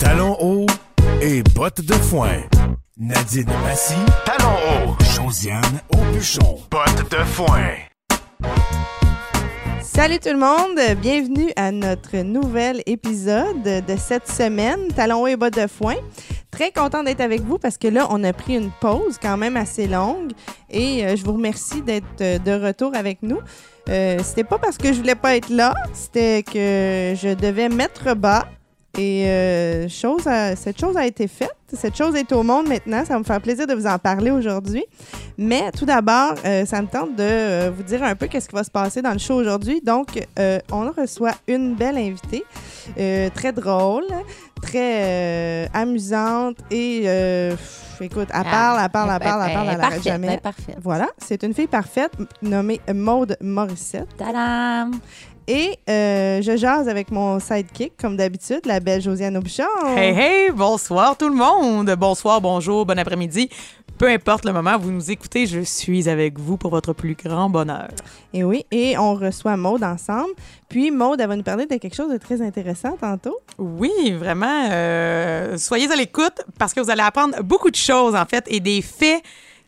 Talons hauts et bottes de foin. Nadine Massy, talons hauts. Josiane Aubuchon, bottes de foin. Salut tout le monde, bienvenue à notre nouvel épisode de cette semaine, Talons hauts et bottes de foin. Très content d'être avec vous parce que là, on a pris une pause quand même assez longue et euh, je vous remercie d'être euh, de retour avec nous. Euh, c'était pas parce que je voulais pas être là, c'était que je devais mettre bas et euh, chose a- cette chose a été faite. Cette chose est au monde maintenant. Ça va me faire plaisir de vous en parler aujourd'hui. Mais tout d'abord, euh, ça me tente de euh, vous dire un peu qu'est-ce qui va se passer dans le show aujourd'hui. Donc, on reçoit une belle invitée, très drôle, très amusante et, pff, écoute, elle parle, elle parle, elle parle, elle parle, elle n'arrête jamais. Voilà, c'est une fille parfaite nommée Maude Morissette. Tadam! Et euh, je jase avec mon sidekick, comme d'habitude, la belle Josiane Aubuchon. Hey, hey, bonsoir tout le monde. Bonsoir, bonjour, bon après-midi. Peu importe le moment où vous nous écoutez, je suis avec vous pour votre plus grand bonheur. Et oui, et on reçoit Maude ensemble. Puis Maude, elle va nous parler de quelque chose de très intéressant tantôt. Oui, vraiment, euh, soyez à l'écoute parce que vous allez apprendre beaucoup de choses, en fait, et des faits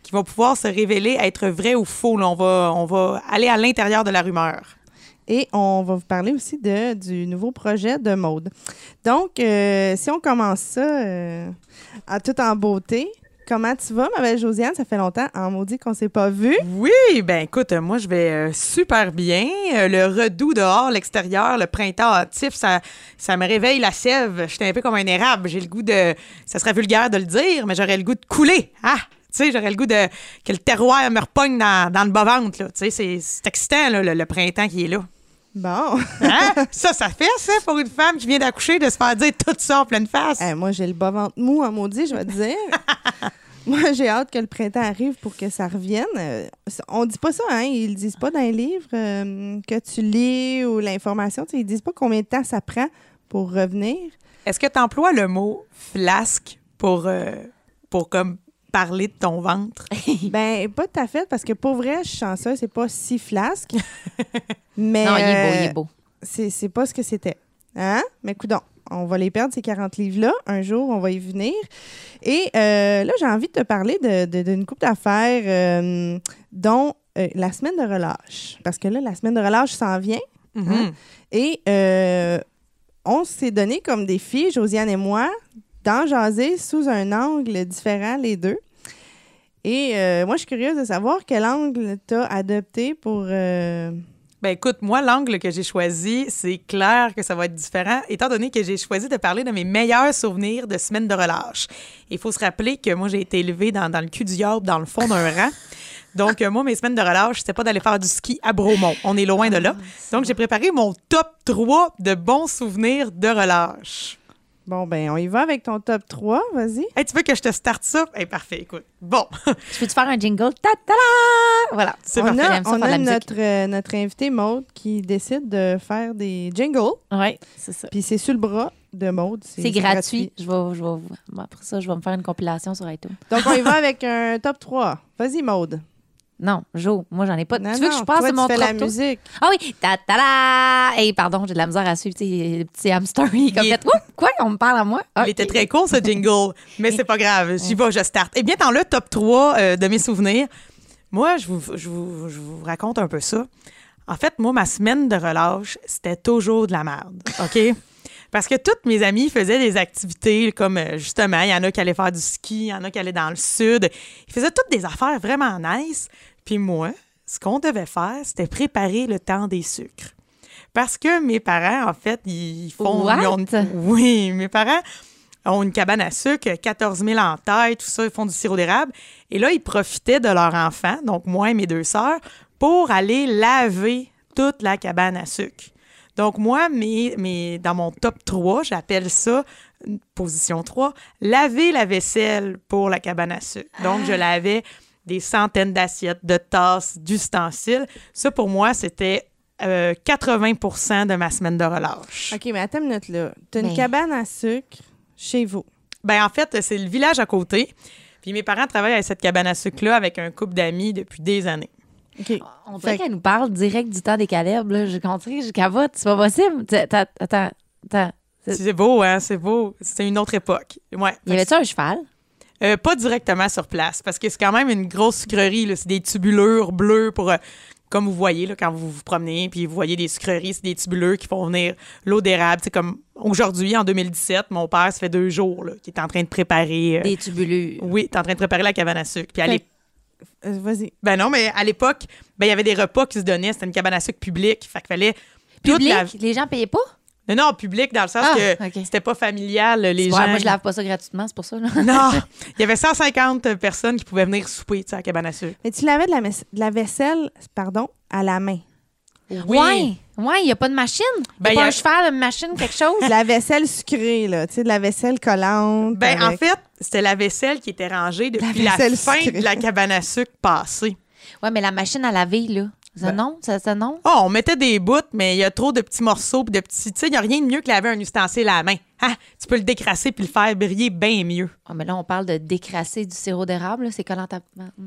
qui vont pouvoir se révéler être vrais ou faux. Là, on, va, on va aller à l'intérieur de la rumeur. Et on va vous parler aussi de, du nouveau projet de Maude. Donc, euh, si on commence ça euh, à tout en beauté, comment tu vas, ma belle Josiane? Ça fait longtemps, en maudit qu'on s'est pas vu. Oui, ben écoute, moi je vais euh, super bien. Le redoux dehors, l'extérieur, le printemps hâtif, ça, ça me réveille la sève. J'étais un peu comme un érable. J'ai le goût de. Ça serait vulgaire de le dire, mais j'aurais le goût de couler. Ah! Tu sais, j'aurais le goût de que le terroir me repogne dans, dans le bas-ventre. Tu sais, c'est- excitant, le, le printemps qui est là. Bon. Hein? ça, ça fait ça pour une femme qui vient d'accoucher de se faire dire tout ça en pleine face. Eh, moi, j'ai le bas-ventre mou en maudit, je vais te dire. moi, j'ai hâte que le printemps arrive pour que ça revienne. Euh, on dit pas ça, hein? Ils le disent pas dans les livres euh, que tu lis ou l'information. Ils disent pas combien de temps ça prend pour revenir. Est-ce que tu emploies le mot flasque pour, euh, pour comme parler de ton ventre? ben, pas tout à fait, parce que pour vrai, je suis chanceuse, c'est pas si flasque. mais Non, il est beau, il euh, est beau. c'est c'est pas ce que c'était. Hein? Mais coudon, on va les perdre, ces 40 livres-là. Un jour, on va y venir. Et euh, là, j'ai envie de te parler de- de- d'une coupe d'affaires, euh, dont euh, la semaine de relâche. Parce que là, la semaine de relâche s'en vient. Mhm. Et euh, on s'est donné comme défi, Josiane et moi, d'en jaser sous un angle différent, les deux. Et euh, moi, je suis curieuse de savoir quel angle tu as adopté pour. euh, Ben écoute, moi, l'angle que j'ai choisi, c'est clair que ça va être différent, étant donné que j'ai choisi de parler de mes meilleurs souvenirs de semaine de relâche. Il faut se rappeler que moi, j'ai été élevée dans, dans le cul du diable, dans le fond d'un rang. Donc, euh, moi, mes semaines de relâche, c'était pas d'aller faire du ski à Bromont. On est loin de là. Donc, j'ai préparé mon top 3 de bons souvenirs de relâche. Bon, ben, on y va avec ton top 3. Vas-y. Hey, tu veux que je te starte ça? Hey, parfait, écoute. Bon, Je peux te faire un jingle? Ta ta Voilà. c'est parfait. a, on a notre, euh, notre invité Maude qui décide de faire des jingles. Oui, c'est ça. Puis c'est sur le bras de Maude. C'est gratuit. Je vais, je vais, bon, après ça, je vais me faire une compilation sur iTunes. Donc, on y va avec un top 3. Vas-y, Maude. Non, Jo, moi, j'en ai pas. Non, tu veux que je passe mon tu fais la musique. Ah oui! Ta ta la! Hey, pardon, j'ai de la misère à suivre. Tu sais, le petit hamster, comme fait. Quoi? On me parle à moi? Ah, Il était très court, ce jingle, mais c'est pas grave. J'y vais, je starte. Eh bien, dans le top 3 euh, de mes souvenirs, moi, je vous, je, vous, je vous raconte un peu ça. En fait, moi, ma semaine de relâche, c'était toujours de la merde, OK? Parce que toutes mes amies faisaient des activités comme, euh, justement, il y en a qui allaient faire du ski, il y en a qui allaient dans le sud. Ils faisaient toutes des affaires vraiment nice. Puis moi, ce qu'on devait faire, c'était préparer le temps des sucres. Parce que mes parents, en fait, ils font... What? ils ont- oui, mes parents ont une cabane à sucre, 14 000 en taille, tout ça, ils font du sirop d'érable. Et là, ils profitaient de leur enfant, donc moi et mes deux sœurs, pour aller laver toute la cabane à sucre. Donc, moi, mes, mes, dans mon top 3, j'appelle ça, position 3, laver la vaisselle pour la cabane à sucre. Donc, je lavais des centaines d'assiettes, de tasses, d'ustensiles. Ça, pour moi, c'était euh, 80% de ma semaine de relâche. OK, mais attends une minute, là. T'as une Mais- cabane à sucre chez vous? Ben en fait, c'est le village à côté. Puis mes parents travaillent à cette cabane à sucre-là avec un couple d'amis depuis des années. OK. On dirait Fait- qu'elle nous parle direct du temps des calèbres. Là. Je compris, je cavote. C'est pas possible. Attends, attends. C'est beau, hein? C'est beau. C'était une autre époque. Ouais. Y avait-tu un cheval? Euh, pas directement sur place, parce que c'est quand même une grosse sucrerie. là. C'est des tubulures bleues pour... euh, comme vous voyez là, quand vous vous promenez, puis vous voyez des sucreries, c'est des tubulures qui font venir l'eau d'érable. C'est comme aujourd'hui, en 2017, mon père, ça fait deux jours là, qu'il est en train de préparer... euh, Des tubulures. Oui, t'es en train de préparer la cabane à sucre. Puis Vas-y. ben non, mais à l'époque, ben il y avait des repas qui se donnaient. C'était une cabane à sucre publique. Fait qu'il fallait Public? la- Les gens payaient pas? Non, non, public dans le sens Ah, que c'était pas familial. Les Ouais, gens. moi, je lave pas ça gratuitement, c'est pour ça. là. Non, il y avait 150 personnes qui pouvaient venir souper tu sais, à la cabane à sucre. Mais tu lavais de la, de la vaisselle, pardon, à la main. Oui. Ouais, ouais, il n'y a pas de machine. Il Ben, a y pas a- un cheval, une machine, quelque chose. De la vaisselle sucrée, là. Tu sais, de la vaisselle collante. Ben, en fait, c'était la vaisselle qui était rangée depuis la, vaisselle fin sucrée. de la cabane à sucre passée. Ouais, mais la machine à laver, là. Ça, Ben- non? Ça, ça, non? Oh, on mettait des bouts, mais il y a trop de petits morceaux, puis de petits. Tu sais, il n'y a rien de mieux que laver un ustensile à la main. Ah, tu peux le décrasser puis le faire briller bien mieux. Ah, mais là, on parle de décrasser du sirop d'érable. là. C'est collant à...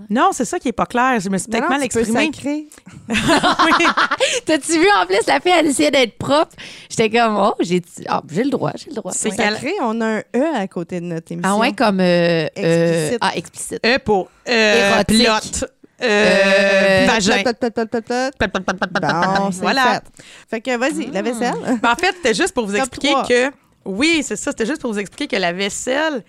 Non, c'est ça qui est pas clair. Je me suis peut-être non, mal tu peux exprimée. sacrer. Oui. T'as-tu vu, en plus, la fille, elle essayait d'être propre. J'étais comme, oh, j'ai ah, j'ai le droit, j'ai le droit. C'est Ouais. qu'elle- Sacré, on a un E à côté de notre émission. Ah ouais, comme... euh, euh, Explicite. ah, explicite. E pour euh, Érotique. plot. Euh, Euh, vagin. Bon, voilà. fait. Que vas-y, la vaisselle. Ben, en fait, c'était juste pour vous Top expliquer que. Oui, c'est ça. C'était juste pour vous expliquer que la vaisselle,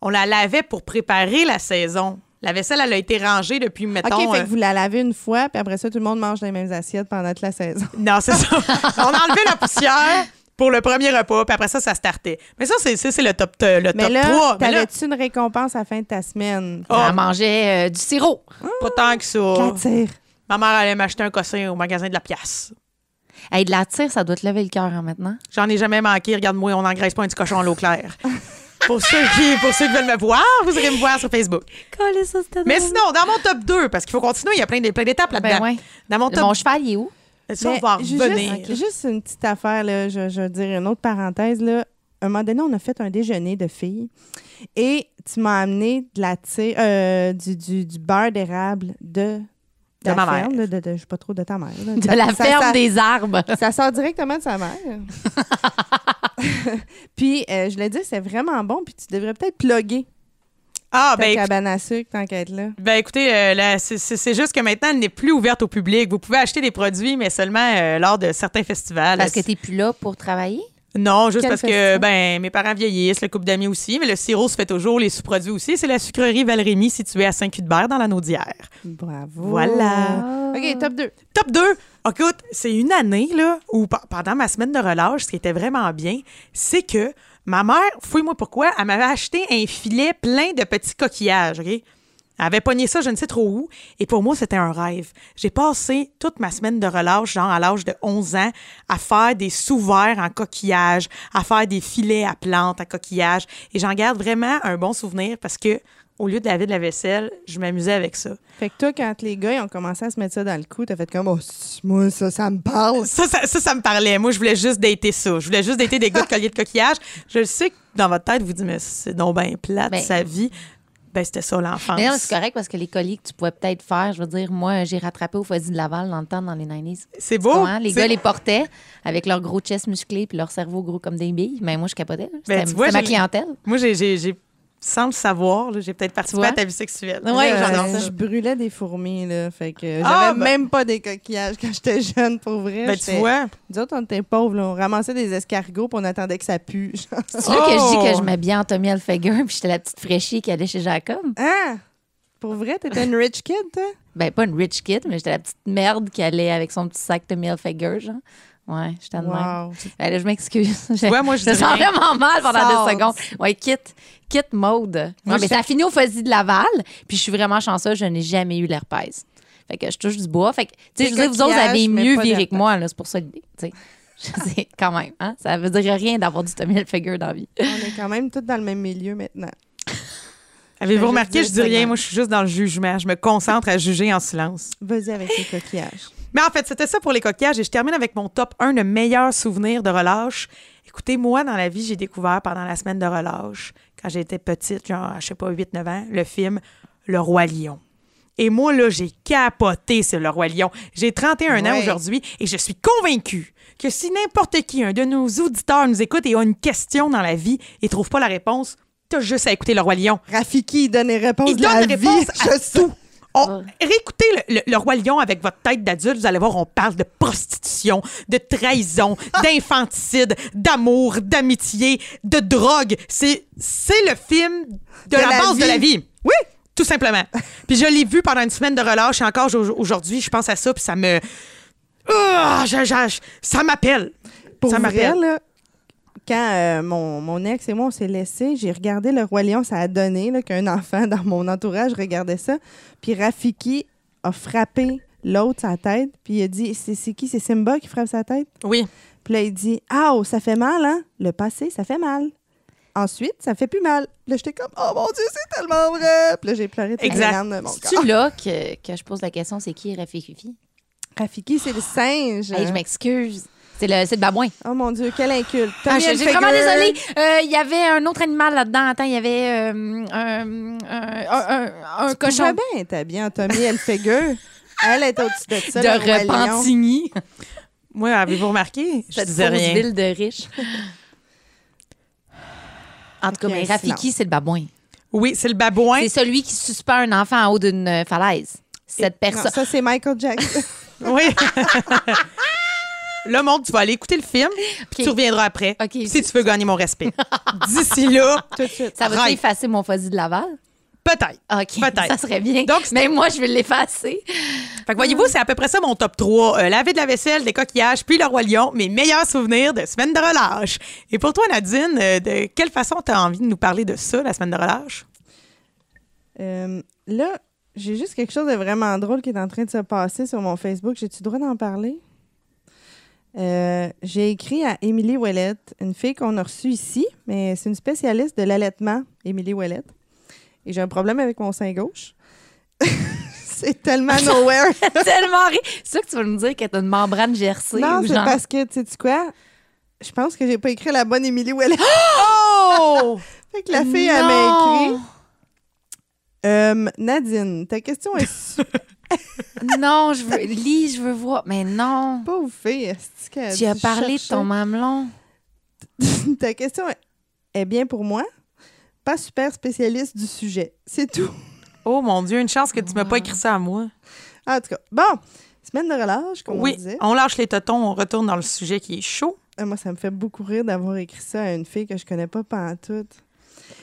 on la lavait pour préparer la saison. La vaisselle, elle a été rangée depuis, mettons. OK, fait euh, que vous la lavez une fois, puis après ça, tout le monde mange les mêmes assiettes pendant toute la saison. Non, c'est ça. on enlevait la poussière pour le premier repas, puis après ça, ça startait. Mais ça, c'est, c'est c'est le top, euh, le Mais top là, 3. Mais là, t'avais-tu une récompense à la fin de ta semaine? Oh. Elle mangeait euh, du sirop. pas tant que ça. La tire. Ma mère allait m'acheter un cossin au magasin de la pièce. Hey, de la tire, ça doit te lever le cœur hein, maintenant. J'en ai jamais manqué. Regarde-moi, on n'engraisse pas un petit cochon à l'eau claire. pour, ceux qui, pour ceux qui veulent me voir, vous irez me voir sur Facebook. Mais sinon, dans mon top 2, parce qu'il faut continuer, il y a plein de- plein d'étapes là-dedans. Ben ouais. Dans mon top Mon cheval, il est où? Ça, on va ju- revenir. Juste, juste une petite affaire, là, je, je veux dire une autre parenthèse. Là. Un moment donné, on a fait un déjeuner de filles et tu m'as amené de la tire, euh, du, du, du beurre d'érable de, De ma ferme, là, de, de- je sais pas trop de ta mère. là. De la ça- ferme ça- des arbres. Ça sort directement de sa mère. puis, euh, je l'ai dit, c'est vraiment bon. Puis, tu devrais peut-être plugger Ah, ben, cabane à sucre tant qu'à être là. ben écoutez, euh, c'est- juste que maintenant, elle n'est plus ouverte au public. Vous pouvez acheter des produits, mais seulement euh, lors de certains festivals. Parce que t'es plus là pour travailler? Non, juste Quel parce que ben mes parents vieillissent, le couple d'amis aussi, mais le sirop se fait toujours, les sous-produits aussi. C'est la sucrerie Val-Rémy située à Saint-Cuthbert dans la Naudière. Bravo. Voilà. OK, top 2. Top 2. Écoute, c'est une année là, où pe- pendant ma semaine de relâche, ce qui était vraiment bien, c'est que ma mère, fouille-moi pourquoi, elle m'avait acheté un filet plein de petits coquillages, OK? Elle avait pogné ça, je ne sais trop où. Et pour moi, c'était un rêve. J'ai passé toute ma semaine de relâche, genre à l'âge de 11 ans, à faire des sous-verts en coquillage, à faire des filets à plantes en coquillage. Et j'en garde vraiment un bon souvenir parce que, au lieu de laver de la vaisselle, je m'amusais avec ça. Fait que toi, quand les gars ils ont commencé à se mettre ça dans le cou, t'as fait comme, oh, moi, ça, ça me parle. Ça, ça, ça, ça me parlait. Moi, je voulais juste dater ça. Je voulais juste dater des gars de collier de coquillage. Je sais que dans votre tête, vous dites, mais c'est donc bien plate, Ben- sa vie. Ben, c'était ça, l'enfance. Mais non, c'est correct parce que les colliers que tu pouvais peut-être faire, je veux dire, moi, j'ai rattrapé au Foisy de Laval dans le temps, dans les 90s. C'est beau. Les gars les portaient avec leur gros chest musclé puis leur cerveau gros comme des billes. Mais moi, je capotais. là. Ben, C'était tu vois, c'était ma clientèle. Moi, j'ai- sans le savoir, j'ai peut-être participé à ta vie sexuelle. Ouais, j'adore Euh, ça. Je brûlais des fourmis, là. Fait que j'avais Ah, ben- même pas des coquillages quand j'étais jeune, pour vrai. Ben, tu vois. Nous autres, on était pauvres, là. On ramassait des escargots puis on attendait que ça pue. C'est là que je dis Oh! que je m'habillais en Tommy Hilfiger puis j'étais la petite fraîchie qui allait chez Jacob. Ah! Pour vrai, t'étais une rich kid, toi? Ben, pas une rich kid, mais j'étais la petite merde qui allait avec son petit sac Tommy Hilfiger, genre. Ouais, j'étais de même. Wow. Ben, là, je m'excuse. Je, vois, moi, je je sens rien. vraiment mal pendant Sors. deux secondes. Ouais, quitte, quitte mode. Moi, Ouais, mais ça a fini au Fuzzy de Laval, puis je suis vraiment chanceuse, je n'ai jamais eu l'herpès. Fait que je touche du bois. Fait que, tu sais, je veux dire, vous autres, avez mieux viré que moi, là, c'est pour ça l'idée, tu sais. Je sais, quand même, hein? Ça veut dire rien d'avoir du Tommy Hilfiger dans la vie. On est quand même tous dans le même milieu maintenant. Avez-vous remarqué, je dis rien. Moi, je suis juste dans le jugement. Je me concentre à juger en silence. Vas-y avec les coquillages. Mais en fait, c'était ça pour les coquillages. Et je termine avec mon top 1 de meilleurs souvenirs de relâche. Écoutez, moi, dans la vie, j'ai découvert pendant la semaine de relâche, quand j'étais petite, genre, je sais pas, 8-9 ans, le film Le Roi Lion. Et moi, là, j'ai capoté sur le Roi Lion. J'ai 31 ans aujourd'hui et je suis convaincue que si n'importe qui, un de nos auditeurs, nous écoute et a une question dans la vie et trouve pas la réponse, t'as juste à écouter le Roi Lion. Rafiki, il donne les réponses Il de donne la des vie. réponses à Je tout. On- réécoutez le, le- le Roi Lion avec votre tête d'adulte, vous allez voir, on parle de prostitution, de trahison, d'infanticide, d'amour, d'amitié, de drogue. C'est, c'est le film de, De la, la base de la vie. Oui. Tout simplement. puis je l'ai vu pendant une semaine de relâche et encore au- aujourd'hui, je pense à ça puis ça me... Ah, je- je- ça m'appelle. Pour ça vrai, m'appelle. là, quand euh, mon, mon ex et moi, on s'est laissés, j'ai regardé Le Roi Lion, ça a donné là, qu'un enfant dans mon entourage regardait ça. Puis Rafiki a frappé l'autre sa tête, puis il a dit C'est c'est qui? C'est Simba qui frappe sa tête? Oui. Puis là, il dit Ah, ça fait mal, hein? Le passé, ça fait mal. Ensuite, ça fait plus mal. Puis Là, j'étais comme Oh mon Dieu, c'est tellement vrai. Puis là, j'ai pleuré toutes les Exact. larmes de mon corps. C'est-tu là que, que je pose la question, c'est qui Rafifi? Rafiki, c'est le singe. Hey, je m'excuse. C'est le, c'est le babouin. Oh mon Dieu, quel inculte. Ah, je- je suis vraiment désolée. Euh, Il y avait un autre animal là-dedans. Attends, il y avait euh, un, un, un- un Tu cochon pouvais bien être habillée en Tommy Hilfiger. Elle est au-dessus de ça. de le Roi Lion. Repentigny. Moi, avez-vous remarqué? Je Cette disais rien. ville de riches. En tout cas, mais un Rafiki, c'est le babouin. Oui, c'est le babouin. C'est celui qui suspend un enfant en haut d'une falaise. Cette Non, personne. ça, c'est Michael Jackson. Oui. Là, monde, tu vas aller écouter le film, puis tu reviendras après. Si tu veux gagner mon respect. D'ici là, Tout de suite. Ça va effacer mon fusil de Laval? peut-être. OK. Peut-être. Ça serait bien. Donc, mais moi, je vais l'effacer. Fait que voyez-vous, c'est à peu près ça mon top 3. Euh, laver de la vaisselle, des coquillages, puis le roi lion, mes meilleurs souvenirs de semaine de relâche. Et pour toi, Nadine, euh, de quelle façon tu as envie de nous parler de ça, la semaine de relâche? Euh, là, j'ai juste quelque chose de vraiment drôle qui est en train de se passer sur mon Facebook. J'ai-tu le droit d'en parler? Euh, j'ai écrit à Émilie Ouellette, une fille qu'on a reçue ici, mais c'est une spécialiste de l'allaitement, Émilie Ouellette. Et j'ai un problème avec mon sein gauche. c'est tellement nowhere. Tellement ri- C'est sûr que tu vas nous dire que t'as une membrane gercée non, c'est genre... parce que, tu sais quoi? Je pense que j'ai pas écrit la bonne Émilie Ouellette. Oh! fait que la fille, elle m'a écrit. Euh, Nadine, ta question est non, je veux... Lis, je veux voir. Mais non. pauvre fille. est-ce qu'elle Tu as parlé de ton mamelon. Ta question est- bien pour moi. Pas super spécialiste du sujet. C'est tout. Oh mon Dieu, une chance que tu m'as pas écrit ça à moi. En tout cas, bon, semaine de relâche, comme on Oui, disait. on lâche les totons, on retourne dans le sujet qui est chaud. Euh, Moi, ça me fait beaucoup rire d'avoir écrit ça à une fille que je connais pas pantoute.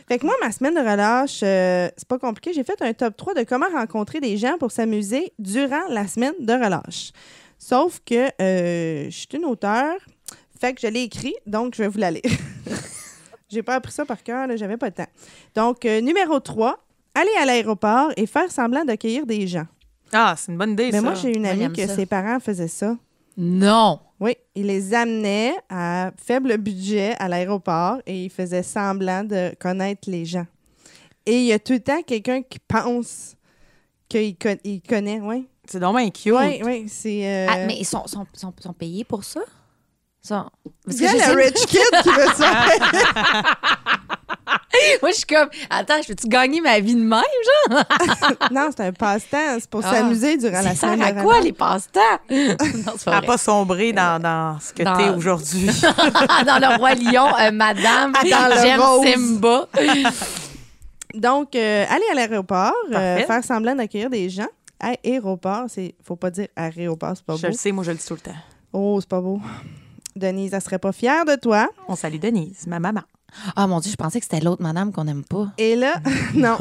Fait que moi, ma semaine de relâche, euh, c'est pas compliqué. J'ai fait un top 3 de comment rencontrer des gens pour s'amuser durant la semaine de relâche. Sauf que euh, je suis une auteure, fait que je l'ai écrit, donc je vais vous la lire. J'ai pas appris ça par cœur, là, j'avais pas le temps. Donc, euh, numéro 3, aller à l'aéroport et faire semblant d'accueillir des gens. Ah, c'est une bonne idée, Mais ça. moi, j'ai une amie que ça. ses parents faisaient ça. Non. Oui, il les amenait à faible budget à l'aéroport et il faisait semblant de connaître les gens. Et il y a tout le temps quelqu'un qui pense qu'il con- il connaît, oui. C'est dommage cute. Oui, oui, c'est... euh, Ah, mais ils sont, sont, sont, sont payés pour ça? Sont... Parce que il y a j'essaie- le rich kid qui veut ça. Moi, je suis comme, attends, je veux-tu gagner ma vie de même? Genre? non, c'est un passe-temps. C'est pour Ah, s'amuser durant la Ça sert semaine à quoi, les passe-temps? À pas sombrer dans, dans ce que Dans- t'es aujourd'hui. Dans le Roi Lion, euh, madame, Dans le j'aime. Simba. Donc, euh, aller à l'aéroport, euh, faire semblant d'accueillir des gens. À aéroport, c'est faut pas dire aéroport, c'est pas je beau. le sais, moi, je le dis tout le temps. Oh, c'est pas beau. Denise, elle serait pas fière de toi. On salue Denise, ma maman. Ah, mon Dieu, je pensais que c'était l'autre madame qu'on aime pas. Et là, non,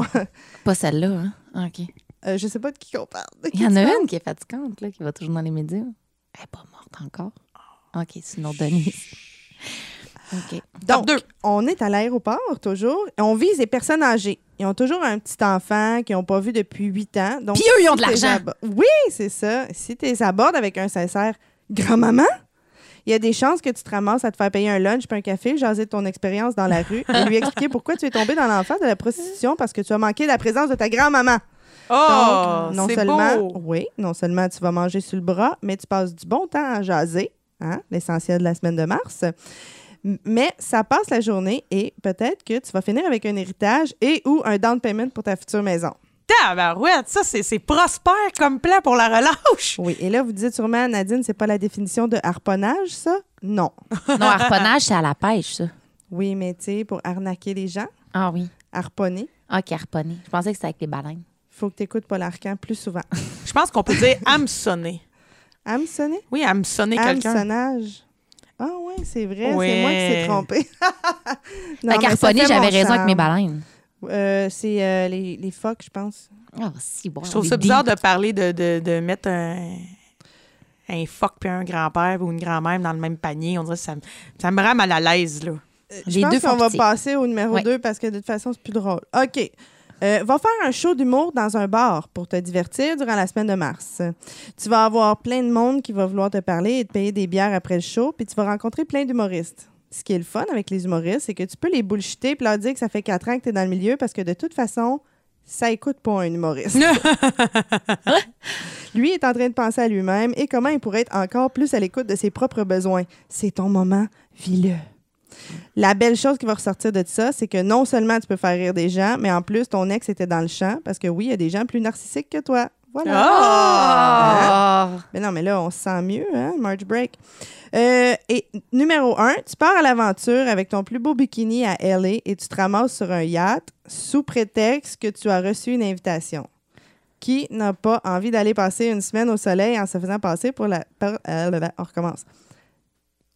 Pas celle-là, hein? Ah, OK. Euh, je sais pas de qui on parle. De qui Il y en a une qui est fatigante, là, qui va toujours dans les médias. Elle n'est pas morte encore. OK, c'est une autre Denise. OK. Donc, deux. on est à l'aéroport toujours et on vise les personnes âgées. Ils ont toujours un petit enfant qu'ils n'ont pas vu depuis huit ans. Donc, Puis eux, ils ont de l'argent. Oui, c'est ça. Si tu les abordes avec un sincère grand-maman, il y a des chances que tu te ramasses à te faire payer un lunch puis un café, jaser de ton expérience dans la rue et lui expliquer pourquoi tu es tombé dans l'enfer de la prostitution parce que tu as manqué la présence de ta grand-maman. Oh, Donc, non c'est seulement, beau. oui, non seulement tu vas manger sur le bras, mais tu passes du bon temps à jaser, hein, l'essentiel de la semaine de mars. Mais ça passe la journée et peut-être que tu vas finir avec un héritage et ou un down payment pour ta future maison. Tabarouette, ça, c'est c'est prospère comme plan pour la relâche. Oui, et là, vous dites sûrement, Nadine, c'est pas la définition de harponnage, ça? Non. Non, harponnage, c'est à la pêche, ça. Oui, mais tu sais, pour arnaquer les gens, Ah oui. harponner, OK, harponner. Je pensais que c'était avec les baleines. faut que tu écoutes Paul Arcan plus souvent. Je pense qu'on peut dire hameçonner. Hameçonner? Oui, hameçonner quelqu'un. Hameçonnage. Ah oui, c'est vrai, Ouais. c'est moi qui s'est trompé. Non, avec harponner, j'avais raison avec mes baleines. Euh, c'est euh, les, les phoques, je pense. Ah, si, bon. Je trouve ça bizarre de parler de, de, de mettre un, un phoque puis un grand-père ou une grand-mère dans le même panier. On dirait que ça, me- ça me rend mal à l'aise, là. Je Les pense deux qu'on va passer au numéro Ouais. 2 parce que de toute façon, c'est plus drôle. OK. Euh, va faire un show d'humour dans un bar pour te divertir durant la semaine de mars. Tu vas avoir plein de monde qui va vouloir te parler et te payer des bières après le show, puis tu vas rencontrer plein d'humoristes. Ce qui est le fun avec les humoristes, c'est que tu peux les bullshiter puis leur dire que ça fait quatre ans que tu es dans le milieu parce que de toute façon, ça écoute pas un humoriste. lui est en train de penser à lui-même et comment il pourrait être encore plus à l'écoute de ses propres besoins. C'est ton moment, vis-le. La belle chose qui va ressortir de ça, c'est que non seulement tu peux faire rire des gens, mais en plus, ton ex était dans le champ parce que oui, il y a des gens plus narcissiques que toi. Voilà. Ah! Oh! Mais non, mais là, on se sent mieux, hein, March Break. Euh, et numéro un, tu pars à l'aventure avec ton plus beau bikini à LA et tu te ramasses sur un yacht sous prétexte que tu as reçu une invitation. Qui n'a pas envie d'aller passer une semaine au soleil en se faisant passer pour la. euh, on recommence.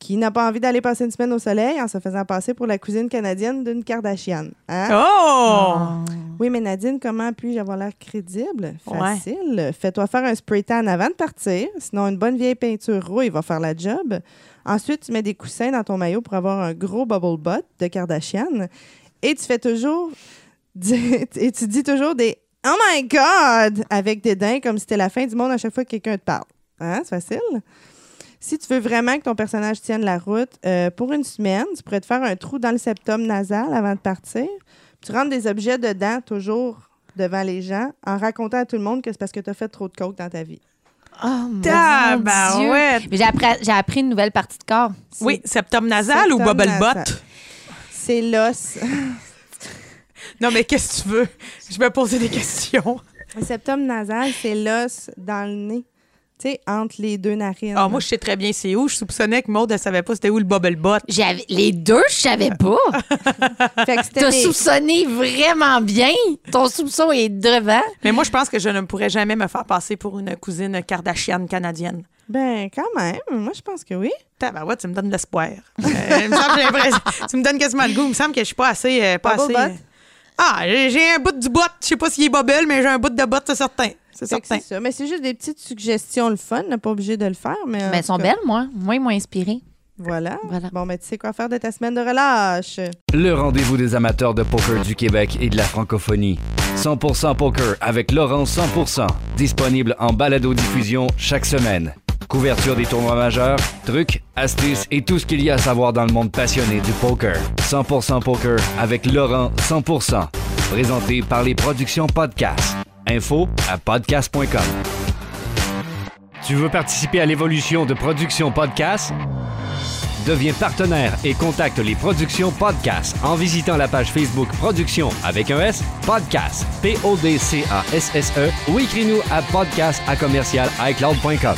Qui n'a pas envie d'aller passer une semaine au soleil en se faisant passer pour la cousine canadienne d'une Kardashian? Hein? Oh! Oui, mais Nadine, comment puis-je avoir l'air crédible? Ouais. Facile. Fais-toi faire un spray tan avant de partir. Sinon, une bonne vieille peinture rouille va faire la job. Ensuite, tu mets des coussins dans ton maillot pour avoir un gros bubble butt de Kardashian. Et tu fais toujours... Et tu dis toujours des « Oh my God! » avec dédain, comme si c'était la fin du monde à chaque fois que quelqu'un te parle. Hein? C'est facile? Si tu veux vraiment que ton personnage tienne la route, euh, pour une semaine, tu pourrais te faire un trou dans le septum nasal avant de partir. Tu rentres des objets dedans, toujours devant les gens, en racontant à tout le monde que c'est parce que tu as fait trop de coke dans ta vie. Oh, mon Dieu. Mais J'ai appris, j'ai appris une nouvelle partie de corps. Oui, septum nasal ou bubble nasal. butt? C'est l'os. Non, mais qu'est-ce que tu veux? Je vais poser des questions. Le septum nasal, c'est l'os dans le nez. Tu sais, entre les deux narines. Ah, moi, je sais très bien c'est où. Je soupçonnais que Maud, elle savait pas c'était où le bubble butt. J'avais, les deux, je savais pas. Fait que c'était T'as des- soupçonné vraiment bien. Ton soupçon est devant. Mais moi, je pense que je ne pourrais jamais me faire passer pour une cousine Kardashian canadienne. Ben, quand même. Moi, je pense que oui. Tabarouette, tu me donnes de l'espoir. Euh, il me semble, j'ai l'impression- tu me donnes quasiment le goût. Il me semble que je suis pas assez. euh, pas Bubble assez butt? Ah, j'ai un bout du bout. Je sais pas s'il est bubble, mais j'ai un bout de bout, c'est certain. C'est certain. c'est ça. Mais c'est juste des petites suggestions le fun. On n'est pas obligé de le faire. Mais, elles sont cas, belles, moi. Moi, ils m'ont inspiré. Voilà. Voilà. Bon, mais tu sais quoi faire de ta semaine de relâche? Le rendez-vous des amateurs de poker du Québec et de la francophonie. 100% poker avec Laurent 100%. Disponible en balado-diffusion chaque semaine. Couverture des tournois majeurs, trucs, astuces et tout ce qu'il y a à savoir dans le monde passionné du poker. 100% poker avec Laurent 100%. Présenté par les productions Podcast. Info à podcast.com. Tu veux participer à l'évolution de Production Podcast? Deviens partenaire et contacte les productions Podcast en visitant la page Facebook Productions avec un S, Podcast, P-O-D-C-A-S-S-E E, ou écris-nous à podcast à commercial iCloud.com.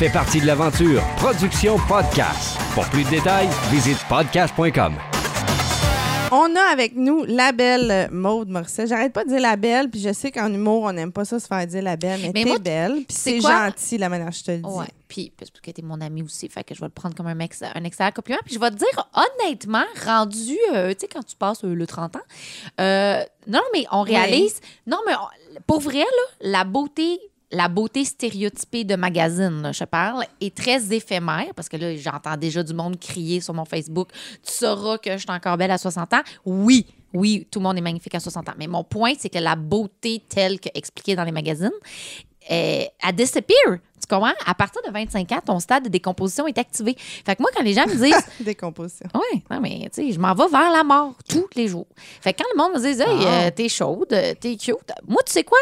Fais partie de l'aventure Production Podcast. Pour plus de détails, visite podcast.com. On a avec nous la belle Maude Morissette. J'arrête pas de dire la belle, puis je sais qu'en humour, on n'aime pas ça se faire dire la belle, mais, Mais t'es moi, belle, puis c'est gentil la manière que je te le dis. Ouais. Puis, parce que t'es mon ami aussi, fait que je vais le prendre comme un, ex- un excellent compliment. Puis, je vais te dire, honnêtement, rendu, euh, tu sais, quand tu passes euh, le 30 ans, euh, non, mais on réalise, non, mais on- pour vrai, là, la beauté, la beauté stéréotypée de magazine, là, je parle, est très éphémère, parce que là, j'entends déjà du monde crier sur mon Facebook, tu sauras que je suis encore belle à 60 ans. Oui, oui, tout le monde est magnifique à 60 ans. Mais mon point, c'est que la beauté telle qu'expliquée dans les magazines, euh, elle disappear. Tu comprends? À partir de 25 ans, ton stade de décomposition est activé. Fait que moi, quand les gens me disent, Décomposition. ouais, non, mais tu sais, je m'en vais vers la mort tous les jours. Fait que quand le monde me dit, hey, Ah. euh, t'es chaude, euh, t'es cute, moi, tu sais quoi?